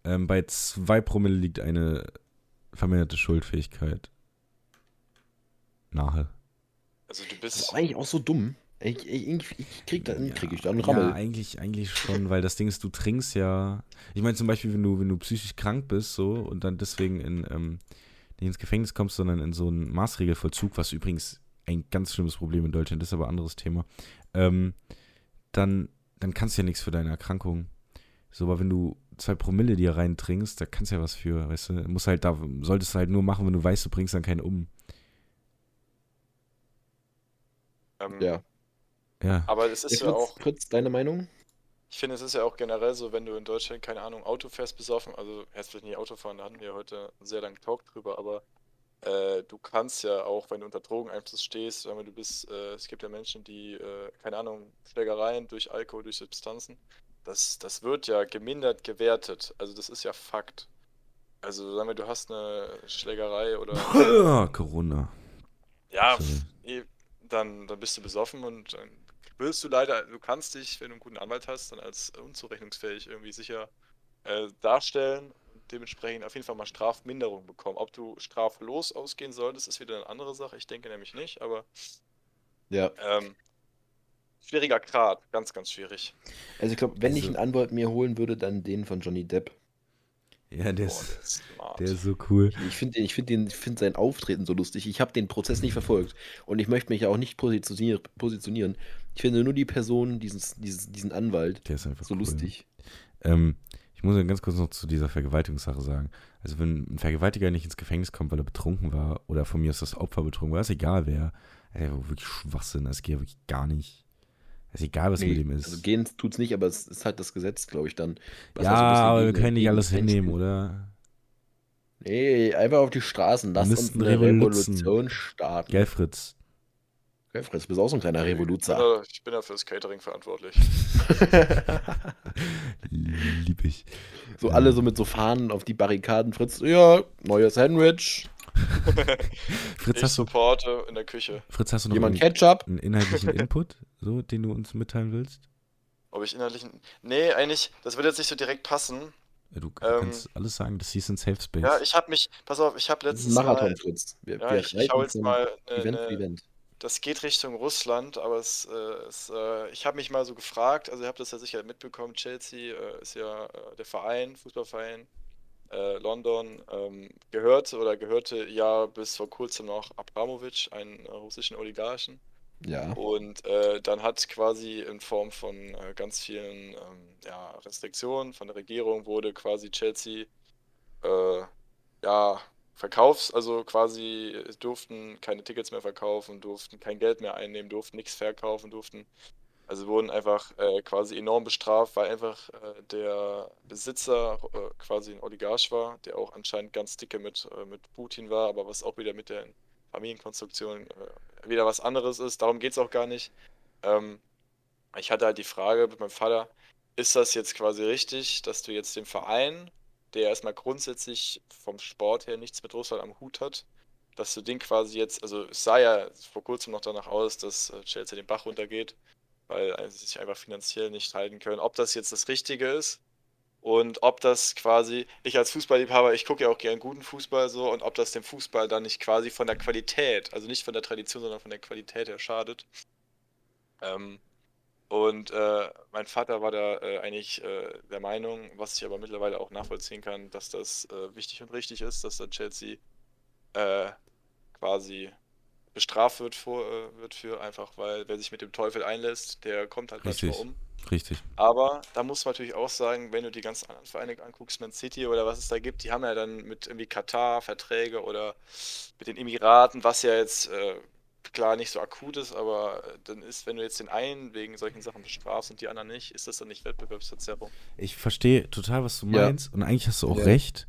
Speaker 1: ähm, bei 2 Promille liegt eine verminderte Schuldfähigkeit nahe.
Speaker 2: also du
Speaker 3: Das ist
Speaker 2: bist.
Speaker 3: eigentlich auch so dumm. Ich, ich, ich, krieg da, krieg ich da einen Rammel.
Speaker 1: Ja, eigentlich, eigentlich schon, weil das Ding ist, du trinkst ja. Ich meine zum Beispiel, wenn du, wenn du psychisch krank bist, so und dann deswegen in, ähm, nicht ins Gefängnis kommst, sondern in so einen Maßregelvollzug, was übrigens ein ganz schlimmes Problem in Deutschland ist, aber ein anderes Thema, ähm, dann, dann kannst du ja nichts für deine Erkrankung. So, aber wenn du zwei Promille dir reintrinkst, da kannst du ja was für, weißt du, musst halt da, solltest du halt nur machen, wenn du weißt, du bringst dann keinen um.
Speaker 2: Ähm,
Speaker 3: Ja.
Speaker 1: Ja.
Speaker 2: Aber es ist
Speaker 3: Fritz,
Speaker 2: ja auch,
Speaker 3: Fritz, deine Meinung?
Speaker 2: ich finde, es ist ja auch generell so, wenn du in Deutschland, keine Ahnung, Auto fährst besoffen, also jetzt vielleicht nicht Auto fahren, da hatten wir heute einen sehr langen Talk drüber, aber äh, du kannst ja auch, wenn du unter Drogeneinfluss stehst, sagen wir, du bist, äh, es gibt ja Menschen, die, äh, keine Ahnung, Schlägereien durch Alkohol, durch Substanzen, das, das wird ja gemindert gewertet, also das ist ja Fakt. Also sagen wir, du hast eine Schlägerei oder
Speaker 1: Corona.
Speaker 2: Ja,
Speaker 1: Sorry.
Speaker 2: f- eh, dann, dann bist du besoffen und dann wirst du leider, du kannst dich, wenn du einen guten Anwalt hast, dann als unzurechnungsfähig irgendwie sicher äh, darstellen und dementsprechend auf jeden Fall mal Strafminderung bekommen. Ob du straflos ausgehen solltest, ist wieder eine andere Sache. Ich denke nämlich nicht, aber
Speaker 3: Ja.
Speaker 2: ähm, schwieriger Grad, ganz, ganz schwierig.
Speaker 3: Also ich glaube, wenn ich
Speaker 1: Also-
Speaker 3: einen Anwalt mir holen würde, dann den von Johnny Depp.
Speaker 1: Ja, der
Speaker 2: Boah,
Speaker 1: ist,
Speaker 2: der ist smart.
Speaker 1: der ist so cool.
Speaker 3: Ich finde ich find den, ich find sein Auftreten so lustig. Ich habe den Prozess nicht verfolgt und ich möchte mich auch nicht positionier, positionieren. Ich finde nur die Person, dieses, dieses, diesen Anwalt,
Speaker 1: Der ist einfach
Speaker 3: so
Speaker 1: cool.
Speaker 3: lustig.
Speaker 1: Ähm, ich muss ganz kurz noch zu dieser Vergewaltigungssache sagen. Also wenn ein Vergewaltiger nicht ins Gefängnis kommt, weil er betrunken war, oder von mir ist das Opfer betrunken war, ist egal wer. Ey, wirklich Schwachsinn, das geht ja wirklich gar nicht. ist egal, was
Speaker 3: Nee,
Speaker 1: mit ihm ist.
Speaker 3: Also gehen tut's nicht, aber es ist halt das Gesetz, glaube ich, dann. was
Speaker 1: ja,
Speaker 3: bisschen
Speaker 1: aber wir können nicht alles hinnehmen, oder?
Speaker 3: Nee, einfach auf die Straßen. Lass uns eine. Revolution starten.
Speaker 1: Gell, Fritz?
Speaker 3: Gell, Fritz, du bist auch so ein kleiner
Speaker 2: Ich bin
Speaker 3: Revoluzer.
Speaker 2: ich bin da fürs Catering verantwortlich.
Speaker 1: Lieb ich.
Speaker 3: so alle so mit so Fahnen auf die Barrikaden. Fritz, ja, neues Sandwich.
Speaker 1: Fritz,
Speaker 2: Ich
Speaker 1: hast du,
Speaker 2: supporte in der Küche.
Speaker 1: Fritz, hast du noch
Speaker 3: Jemand
Speaker 1: einen,
Speaker 3: Ketchup?
Speaker 1: einen inhaltlichen Input, so, den du uns mitteilen willst?
Speaker 2: Ob ich inhaltlich. Nee, eigentlich, das wird jetzt nicht so direkt passen.
Speaker 1: Ja, Du
Speaker 2: Ähm,
Speaker 1: kannst alles sagen, das hieß ein Safe Space.
Speaker 2: Ja, ich habe mich, pass auf, ich habe letztens
Speaker 3: Marathon,
Speaker 2: mal,
Speaker 3: Fritz. Wir,
Speaker 2: ja,
Speaker 3: wir
Speaker 2: ich, ich hau jetzt mal eine,
Speaker 3: Event
Speaker 2: eine,
Speaker 3: Event.
Speaker 2: Das geht Richtung Russland, aber es, äh, es äh, ich habe mich mal so gefragt, also ihr habt das ja sicher mitbekommen, Chelsea äh, ist ja äh, der Verein, Fußballverein, äh, London, ähm, gehört oder gehörte ja bis vor kurzem noch Abramovic, einen äh, russischen Oligarchen.
Speaker 3: Ja.
Speaker 2: Und dann hat quasi in Form von ganz vielen ähm, ja, Restriktionen von der Regierung wurde quasi Chelsea äh, ja verkaufs, also quasi durften keine Tickets mehr verkaufen, durften kein Geld mehr einnehmen, durften nichts verkaufen, durften also wurden einfach äh, quasi enorm bestraft, weil einfach äh, der Besitzer äh, quasi ein Oligarch war, der auch anscheinend ganz dicke mit, äh, mit Putin war, aber was auch wieder mit der Familienkonstruktion äh, wieder was anderes ist. Darum geht es auch gar nicht. Ähm, ich hatte halt die Frage mit meinem Vater, ist das jetzt quasi richtig, dass du jetzt dem Verein, der erstmal grundsätzlich vom Sport her nichts mit Russland am Hut hat, dass du den quasi jetzt, also es sah ja vor kurzem noch danach aus, dass äh, Chelsea den Bach runtergeht, weil äh, sie sich einfach finanziell nicht halten können. Ob das jetzt das Richtige ist, Und ob das quasi, ich als Fußballliebhaber, ich gucke ja auch gern guten Fußball so, und ob das dem Fußball dann nicht quasi von der Qualität, also nicht von der Tradition, sondern von der Qualität her schadet. Ähm, und äh, mein Vater war da äh, eigentlich äh, der Meinung, was ich aber mittlerweile auch nachvollziehen kann, dass das äh, wichtig und richtig ist, dass dann Chelsea äh, quasi bestraft wird, vor, äh, wird für, einfach weil wer sich mit dem Teufel einlässt, der kommt halt
Speaker 1: Richtig.
Speaker 2: manchmal um.
Speaker 1: Richtig.
Speaker 2: Aber da muss man natürlich auch sagen, wenn du die ganzen anderen Vereine anguckst, Man City oder was es da gibt, die haben ja dann mit irgendwie Katar Verträge oder mit den Emiraten, was ja jetzt klar nicht so akut ist, aber äh, dann ist, wenn du jetzt den einen wegen solchen Sachen bestrafst und die anderen nicht, ist das dann nicht Wettbewerbsverzerrung?
Speaker 1: Ich verstehe total, was du
Speaker 3: Ja.
Speaker 1: meinst. Und eigentlich hast du auch
Speaker 3: Ja.
Speaker 1: recht.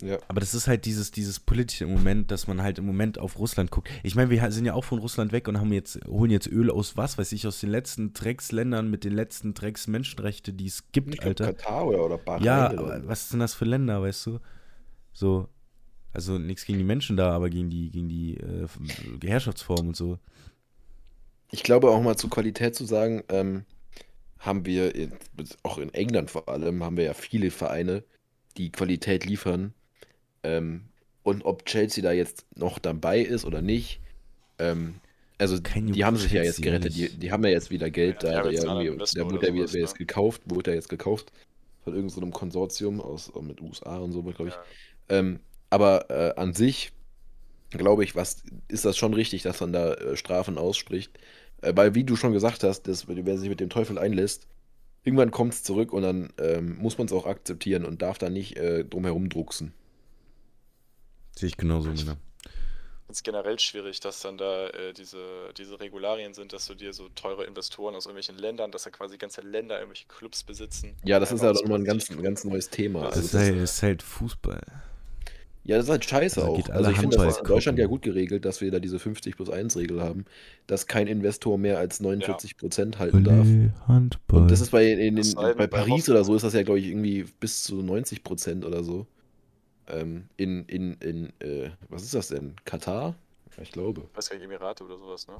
Speaker 3: Ja.
Speaker 1: Aber das ist halt dieses, dieses politische im Moment, dass man halt im Moment auf Russland guckt. Ich meine, wir sind ja auch von Russland weg und haben jetzt, holen jetzt Öl aus was, weiß ich, aus den letzten Drecksländern mit den letzten Drecksmenschenrechte, die es gibt,
Speaker 3: Ich glaub,
Speaker 1: Alter.
Speaker 3: Katar oder, Bahrain.
Speaker 1: Ja,
Speaker 3: oder
Speaker 1: was sind das für Länder, weißt du? So, also nichts gegen die Menschen da, aber gegen die, gegen die äh, Herrschaftsform und so.
Speaker 3: Ich glaube auch mal zur Qualität zu sagen, ähm, haben wir, in, auch in England vor allem, haben wir ja viele Vereine, die Qualität liefern. Ähm, und ob Chelsea da jetzt noch dabei ist oder nicht, ähm, also
Speaker 1: Kein
Speaker 3: die haben sich ja
Speaker 1: Chelsea,
Speaker 3: jetzt gerettet, die, die haben ja jetzt wieder Geld
Speaker 2: Ja,
Speaker 3: da,
Speaker 2: Investor
Speaker 3: der wurde ja wieder jetzt gekauft, wurde ja jetzt gekauft von irgendeinem so einem Konsortium aus mit USA und so, glaube ich.
Speaker 2: Ja.
Speaker 3: Ähm, aber äh, an sich glaube ich, was ist das schon richtig, dass man da äh, Strafen ausspricht. Äh, weil, wie du schon gesagt hast, dass, wer sich mit dem Teufel einlässt, irgendwann kommt es zurück und dann ähm, muss man es auch akzeptieren und darf da nicht äh, drum herum drucksen.
Speaker 1: Sehe ich genauso,
Speaker 2: Ich-
Speaker 1: Männer.
Speaker 2: Es ist generell schwierig, dass dann da äh, diese, diese Regularien sind, dass du dir so teure Investoren aus irgendwelchen Ländern, dass da quasi ganze Länder irgendwelche Clubs besitzen.
Speaker 3: Ja, das ist ja doch nochmal ein ganz,
Speaker 2: Prinzip.
Speaker 3: ganz neues Thema.
Speaker 2: Das
Speaker 1: Das
Speaker 3: Also
Speaker 1: ist,
Speaker 3: das,
Speaker 1: halt, das ist halt Fußball.
Speaker 3: Ja, das ist halt scheiße auch. Also ich finde das ist in Deutschland ja gut geregelt, dass wir da diese 50 plus 1 Regel haben, dass kein Investor mehr als 49 Prozent halten darf.
Speaker 1: Handball.
Speaker 3: Und das ist bei, in
Speaker 2: denn,
Speaker 3: bei Paris oder so ist das ja, glaube ich, irgendwie bis zu 90 Prozent oder so. Ähm, in, in, in, äh, was ist das denn? Katar? Ja, ich glaube.
Speaker 2: Ich weiß gar nicht, Emirate oder sowas, ne?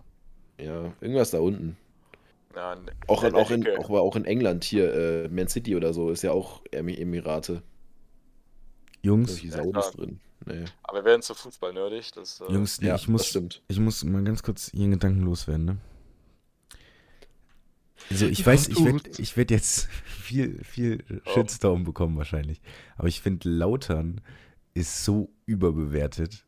Speaker 3: Ja, irgendwas da unten.
Speaker 2: Ja, in-
Speaker 3: Auch, in,
Speaker 2: in
Speaker 3: auch, in, auch, auch in England hier, äh, Man City oder so, ist ja auch Emi- Emirate.
Speaker 1: Jungs,
Speaker 3: Solche
Speaker 2: Ja,
Speaker 3: drin. Nee.
Speaker 2: Aber wir werden zu Fußball nerdig. Das, äh,
Speaker 1: Jungs, nee,
Speaker 3: Ja,
Speaker 1: ich,
Speaker 3: das
Speaker 1: muss,
Speaker 3: stimmt.
Speaker 1: ich muss mal ganz kurz Ihren Gedanken loswerden, ne? Also ich weiß, ich werde ich werd jetzt viel, viel Shitstorm bekommen wahrscheinlich. Aber ich finde, Lautern ist so überbewertet.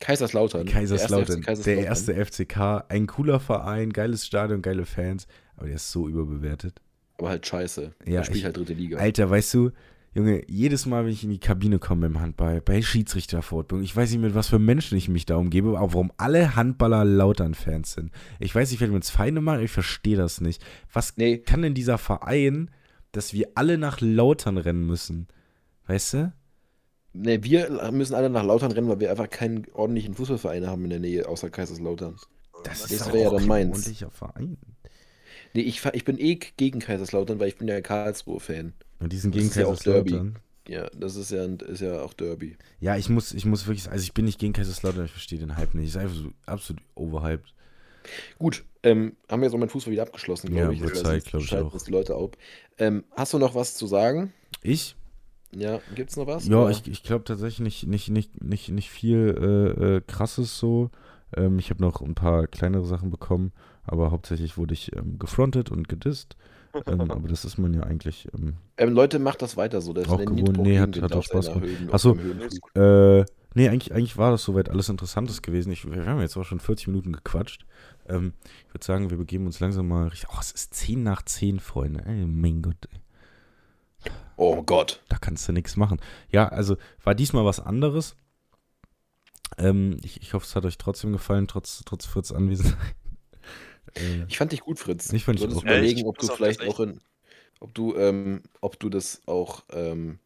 Speaker 3: Kaiserslautern.
Speaker 1: Kaiserslautern,
Speaker 3: Der erste
Speaker 1: der FCK, ein cooler Verein, geiles Stadion, geile Fans, aber der ist so überbewertet.
Speaker 3: Aber halt scheiße.
Speaker 1: Ja,
Speaker 3: Der spielt
Speaker 1: ich-
Speaker 3: halt dritte Liga.
Speaker 1: Alter, weißt du, Junge, jedes Mal, wenn ich in die Kabine komme beim Handball, bei Schiedsrichterfortbildung, ich weiß nicht, mit was für Menschen ich mich da umgebe, aber warum alle Handballer Lautern-Fans sind. Ich weiß nicht, wenn wir uns Feinde machen, ich verstehe das nicht. Was
Speaker 3: Nee.
Speaker 1: kann denn dieser Verein, dass wir alle nach Lautern rennen müssen? Weißt du?
Speaker 3: Ne, wir müssen alle nach Lautern rennen, weil wir einfach keinen ordentlichen Fußballverein haben in der Nähe, außer Kaiserslautern.
Speaker 1: Das
Speaker 3: Das
Speaker 1: ist
Speaker 3: wäre ja dann meins.
Speaker 1: ordentlicher Verein.
Speaker 3: Nee, ich, ich bin eh gegen Kaiserslautern, weil ich bin ja Karlsruhe-Fan.
Speaker 1: Und die sind
Speaker 3: Das
Speaker 1: gegen Kaiserslautern.
Speaker 3: Ja, das ist ja, ist ja auch Derby.
Speaker 1: Ja, ich muss, ich muss wirklich, also ich bin nicht gegen Kaiserslautern, ich verstehe den Hype nicht. Ist einfach so absolut overhyped.
Speaker 3: Gut, ähm, haben wir jetzt auch meinen Fußball wieder abgeschlossen, glaube
Speaker 1: Ja,
Speaker 3: ich. Das
Speaker 1: Zeit,
Speaker 3: heißt,
Speaker 1: glaub ich auch.
Speaker 3: die Leute ab. Ähm, hast du noch was zu sagen?
Speaker 1: Ich?
Speaker 3: Ja, gibt's noch was?
Speaker 1: Ja,
Speaker 3: Oder?
Speaker 1: ich, ich glaube tatsächlich nicht, nicht, nicht, nicht, nicht viel äh, äh, krasses so. Ähm, ich habe noch ein paar kleinere Sachen bekommen, aber hauptsächlich wurde ich ähm, gefrontet und gedisst. Ähm, aber das ist man ja eigentlich. Ähm,
Speaker 3: Ähm, Leute, macht das weiter so. Das
Speaker 1: Auch gewohnt. Nee, hat- hat auch Spaß gemacht.
Speaker 3: Höhen-
Speaker 1: Ach so.
Speaker 3: auf dem Höhenflug.
Speaker 1: äh, nee, eigentlich, eigentlich war das soweit alles Interessantes gewesen. Ich, wir haben jetzt auch schon 40 Minuten gequatscht. Ähm, ich würde sagen, wir begeben uns langsam mal richtig. Oh, es ist 10 nach 10, Freunde. Ey, mein Gott. Ey.
Speaker 3: Oh Gott.
Speaker 1: Da kannst du nichts machen. Ja, also war diesmal was anderes. Ähm, ich, ich hoffe, es hat euch trotzdem gefallen, trotz, trotz Fritz Anwesenheit. Äh,
Speaker 3: Ich fand dich gut, Fritz.
Speaker 1: Ich fand
Speaker 3: du
Speaker 1: dich auch
Speaker 3: überlegen,
Speaker 2: gut.
Speaker 3: ob du vielleicht auch in, ob du, ähm, ob du das auch ähm,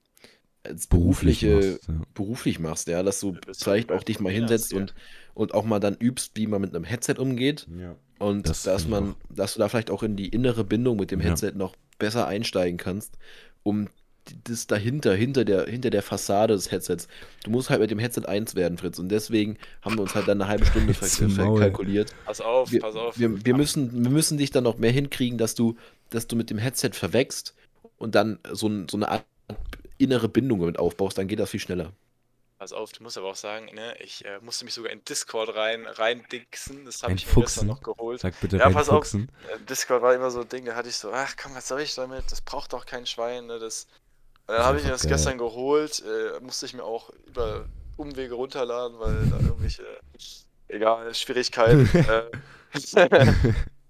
Speaker 3: als
Speaker 1: beruflich
Speaker 3: berufliche,
Speaker 1: machst, ja.
Speaker 3: beruflich machst, ja, dass du vielleicht
Speaker 2: ja
Speaker 3: auch dich mal hinsetzt
Speaker 2: Stil.
Speaker 3: und, und auch mal dann übst, wie man mit einem Headset umgeht
Speaker 1: Ja.
Speaker 3: und
Speaker 1: Das
Speaker 3: dass man, dass du da vielleicht auch in die innere Bindung mit dem
Speaker 1: Ja.
Speaker 3: Headset noch besser einsteigen kannst, um das dahinter, hinter der, hinter der Fassade des Headsets. Du musst halt mit dem Headset eins werden, Fritz. Und deswegen haben wir uns halt dann eine halbe Stunde verkalkuliert.
Speaker 2: Pass auf,
Speaker 3: Wir,
Speaker 2: pass auf.
Speaker 3: wir, wir, müssen, wir müssen dich dann noch mehr hinkriegen, dass du, dass du mit dem Headset verwächst und dann so, so eine Art innere Bindung damit aufbaust, dann geht das viel schneller.
Speaker 2: Pass auf, du musst aber auch sagen, ne, ich äh, musste mich sogar in Discord rein, reindixen. Das habe ich mir gestern noch geholt.
Speaker 1: Sag bitte
Speaker 2: Ja, pass auf. Äh, Discord war immer so ein Ding, da hatte ich so, ach komm, was soll ich damit? Das braucht doch kein Schwein, ne? Das. Und dann habe ich mir das
Speaker 1: geil.
Speaker 2: gestern geholt, äh, musste ich mir auch über Umwege runterladen, weil da irgendwelche, egal, Schwierigkeiten. äh,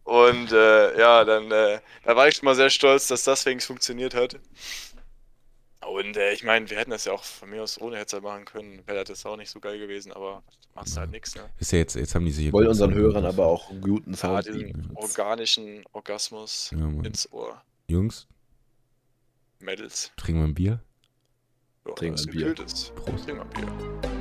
Speaker 2: und äh, ja, dann äh, da war ich schon mal sehr stolz, dass das wenigstens funktioniert hat. Und äh, ich meine, wir hätten das ja auch von mir aus ohne Headset machen können, wäre das auch nicht so geil gewesen, aber machst halt nichts, ne?
Speaker 1: Ist ja jetzt, jetzt haben die sich.
Speaker 3: Ich wollte unseren Hörern aber auch einen guten
Speaker 2: Ja,
Speaker 3: Sound bieten.
Speaker 2: organischen Orgasmus
Speaker 1: Ja,
Speaker 2: ins Ohr.
Speaker 1: Jungs,
Speaker 2: Mädels.
Speaker 1: trinken wir ein Bier?
Speaker 2: Ja,
Speaker 3: Trinken wir ein Bier.
Speaker 1: Prost.
Speaker 2: Trinken wir ein Bier.